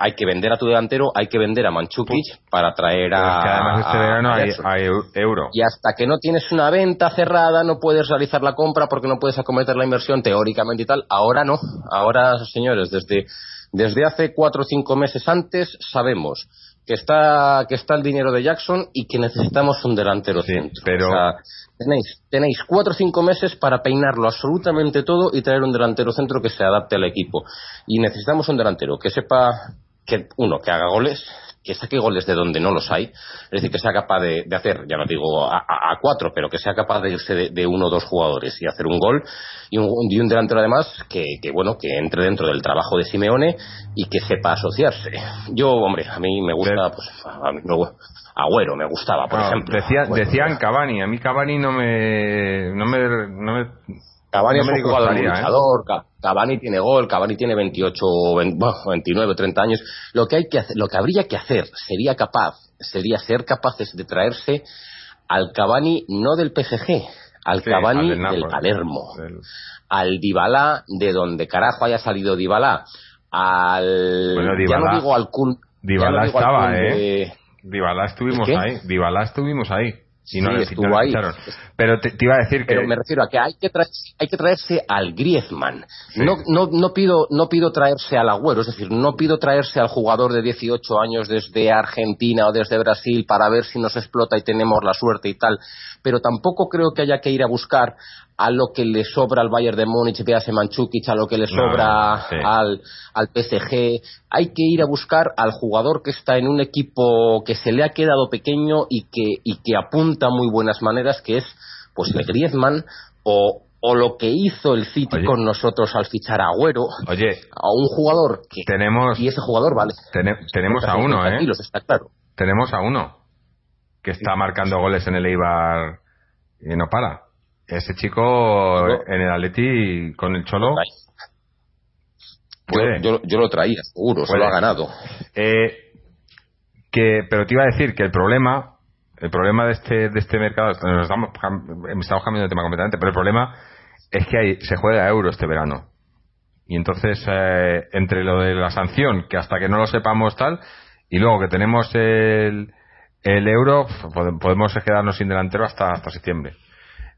Hay que vender a tu delantero, hay que vender a Manchukic para traer a. es que además este verano a hay, hay eu- euro. Y hasta que no tienes una venta cerrada, no puedes realizar la compra porque no puedes acometer la inversión teóricamente y tal. Ahora no. Ahora, señores, desde, desde hace cuatro o cinco meses antes sabemos que está, que está el dinero de Jackson y que necesitamos un delantero Sí, centro. pero- O sea, tenéis, tenéis cuatro o cinco meses para peinarlo absolutamente todo y traer un delantero centro que se adapte al equipo. Y necesitamos un delantero que sepa que, uno, que haga goles, que saque goles de donde no los hay, es decir, que sea capaz de, de hacer, ya no digo a, a- a cuatro, pero que sea capaz de irse de, de uno o dos jugadores y hacer un gol, y un, y un delantero además que, que, bueno, que entre dentro del trabajo de Simeone y que sepa asociarse. Yo, hombre, a mí me gusta, pues, a mí me Agüero me gustaba, por No, ejemplo. decía- decían Cavani, a mí Cavani no me, no me, no me Cavani no es un jugador ¿eh? luchador, Ca- Cavani tiene gol, Cavani tiene 28, 20, bueno, 29, 30 años. Lo que hay que hacer, lo que habría que hacer sería capaz, sería ser capaces de traerse al Cavani no del PSG, al Sí, Cavani al del. Palermo, Del- al Dybala de donde carajo haya salido Dybala, al Bueno, ya no digo al Kun, Dybala no digo al estaba, Kun ¿eh? de- Dybala estuvimos ¿El qué? ahí, Dybala estuvimos ahí. Y no Sí, estuvo ahí. Pero te, te iba a decir que Pero me refiero a que hay que traerse, hay que traerse al Griezmann. Sí. No, no, no, pido, no pido traerse al Agüero, es decir, no pido traerse al jugador de 18 años desde Argentina o desde Brasil para ver si nos explota y tenemos la suerte y tal. Pero tampoco creo que haya que ir a buscar a lo que le sobra al Bayern de Múnich, véase Manchukic, a lo que le sobra sí. al, al PSG. Hay que ir a buscar al jugador que está en un equipo que se le ha quedado pequeño y que, y que apunta muy buenas maneras, que es pues el Griezmann o, o lo que hizo el City Oye. con nosotros al fichar a Agüero, Oye, a un jugador que tenemos y ese jugador vale tene- tenemos a uno, 50 ¿eh? está claro. Tenemos a uno que está marcando goles en el Eibar y no para. Ese chico en el Atleti con el Cholo puede. Yo, yo, yo lo traía, seguro, se lo ha ganado. Eh, que, pero te iba a decir que el problema, el problema de este, de este mercado, nos estamos, estamos cambiando de tema completamente, pero el problema es que hay, se juega a euro este verano. Y entonces, eh, entre lo de la sanción, que hasta que no lo sepamos tal, y luego que tenemos el, el euro, pode- podemos quedarnos sin delantero hasta, hasta septiembre.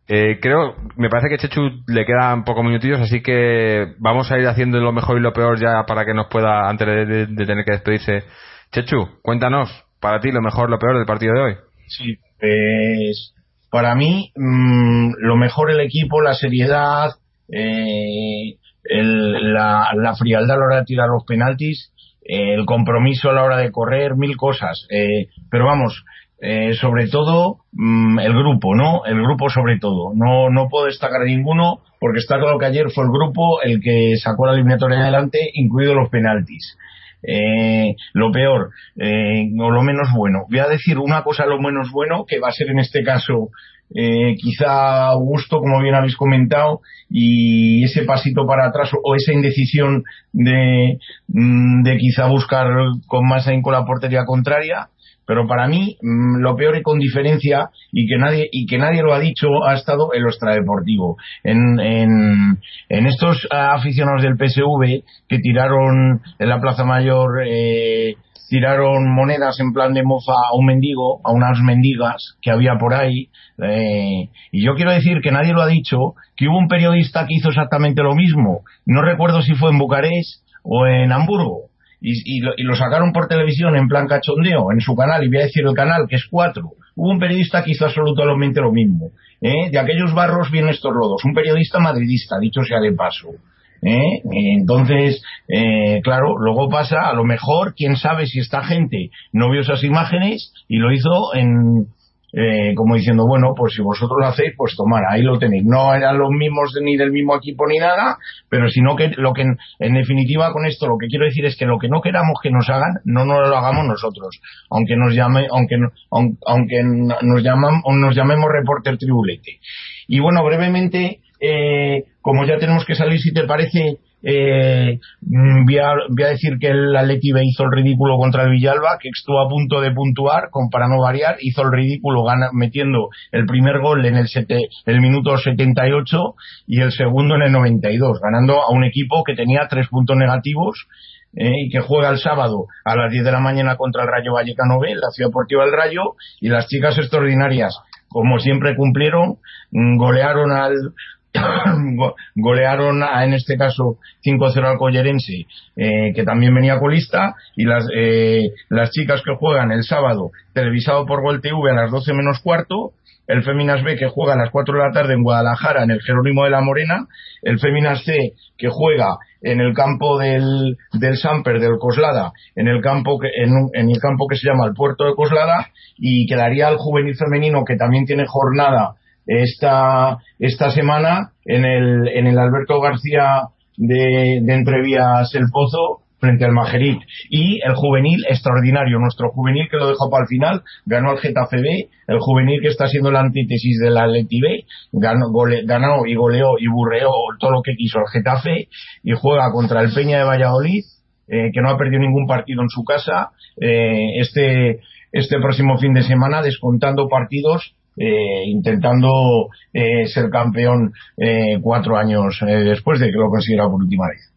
Eh, creo, me parece que Chechu le quedan pocos minutillos, así que vamos a ir haciendo lo mejor y lo peor ya para que nos pueda, antes de, tener que despedirse. Chechu, cuéntanos, para ti, lo mejor, lo peor del partido de hoy. Sí, pues para mí mm, lo mejor el equipo, la seriedad, eh, el- la, la frialdad a la hora de tirar los penaltis, eh, el compromiso a la hora de correr, mil cosas. Eh, pero vamos, eh, sobre todo mm, el grupo, ¿no? El grupo sobre todo. No, no puedo destacar ninguno porque está claro que ayer fue el grupo el que sacó la eliminatoria adelante, incluidos los penaltis. Eh, lo peor eh, o lo menos bueno. Voy a decir una cosa lo menos bueno, que va a ser en este caso eh, quizá Augusto, como bien habéis comentado, y ese pasito para atrás o esa indecisión de, mm, de quizá buscar con más ahínco la portería contraria. Pero para mí, mm, lo peor y con diferencia, y que nadie, y que nadie lo ha dicho, ha estado el extradeportivo. En, en, estos aficionados del PSV que tiraron en la Plaza Mayor, eh, tiraron monedas en plan de mofa a un mendigo, a unas mendigas que había por ahí. Eh, y yo quiero decir que nadie lo ha dicho, que hubo un periodista que hizo exactamente lo mismo. No recuerdo si fue en Bucarest o en Hamburgo. Y, y, lo, y, lo, sacaron por televisión en plan cachondeo, en su canal, y voy a decir el canal, que es cuatro. Hubo un periodista que hizo absolutamente lo mismo. ¿eh? De aquellos barros vienen estos lodos. Un periodista madridista, dicho sea de paso. ¿Eh? Entonces, eh, claro, luego pasa, a lo mejor, quién sabe si esta gente no vio esas imágenes y lo hizo en, eh, como diciendo, bueno, pues si vosotros lo hacéis, pues tomar, ahí lo tenéis. No eran los mismos ni del mismo equipo ni nada, pero sino que lo que, en definitiva, con esto lo que quiero decir es que lo que no queramos que nos hagan, no nos lo hagamos nosotros. Aunque nos llame, aunque, aunque nos llaman, nos llamemos reporter tribulete. Y bueno, brevemente, eh, como ya tenemos que salir, si te parece, eh, voy, a, voy, a, decir que el Atleti hizo el ridículo contra el Villalba, que estuvo a punto de puntuar, con, para no variar, hizo el ridículo metiendo el primer gol en el, sete, el minuto 78 y el segundo en el 92, ganando a un equipo que tenía tres puntos negativos eh, y que juega el sábado a las 10 de la mañana contra el Rayo Vallecano B, la Ciudad Deportiva del Rayo, y las chicas extraordinarias, como siempre cumplieron, golearon al, golearon a, en este caso 5-0 al Collerense eh, que también venía colista y las eh, las chicas que juegan el sábado televisado por Gol TV a las 12 menos cuarto el Féminas B que juega a las 4 de la tarde en Guadalajara en el Jerónimo de la Morena el Féminas C que juega en el campo del, del Samper del Coslada en el campo que en, en el campo que se llama el Puerto de Coslada y quedaría el juvenil femenino que también tiene jornada esta, esta semana en el, en el Alberto García de, Entrevías El Pozo frente al Majerit y el juvenil extraordinario, nuestro juvenil que lo dejó para el final, ganó al Getafe B, el juvenil que está siendo la antítesis del Atleti B, ganó, ganó y goleó y burreó todo lo que quiso el Getafe y juega contra el Peña de Valladolid, eh, que no ha perdido ningún partido en su casa, eh, este, este próximo fin de semana descontando partidos eh, intentando eh, ser campeón eh, cuatro años después de que lo consiguiera por última vez.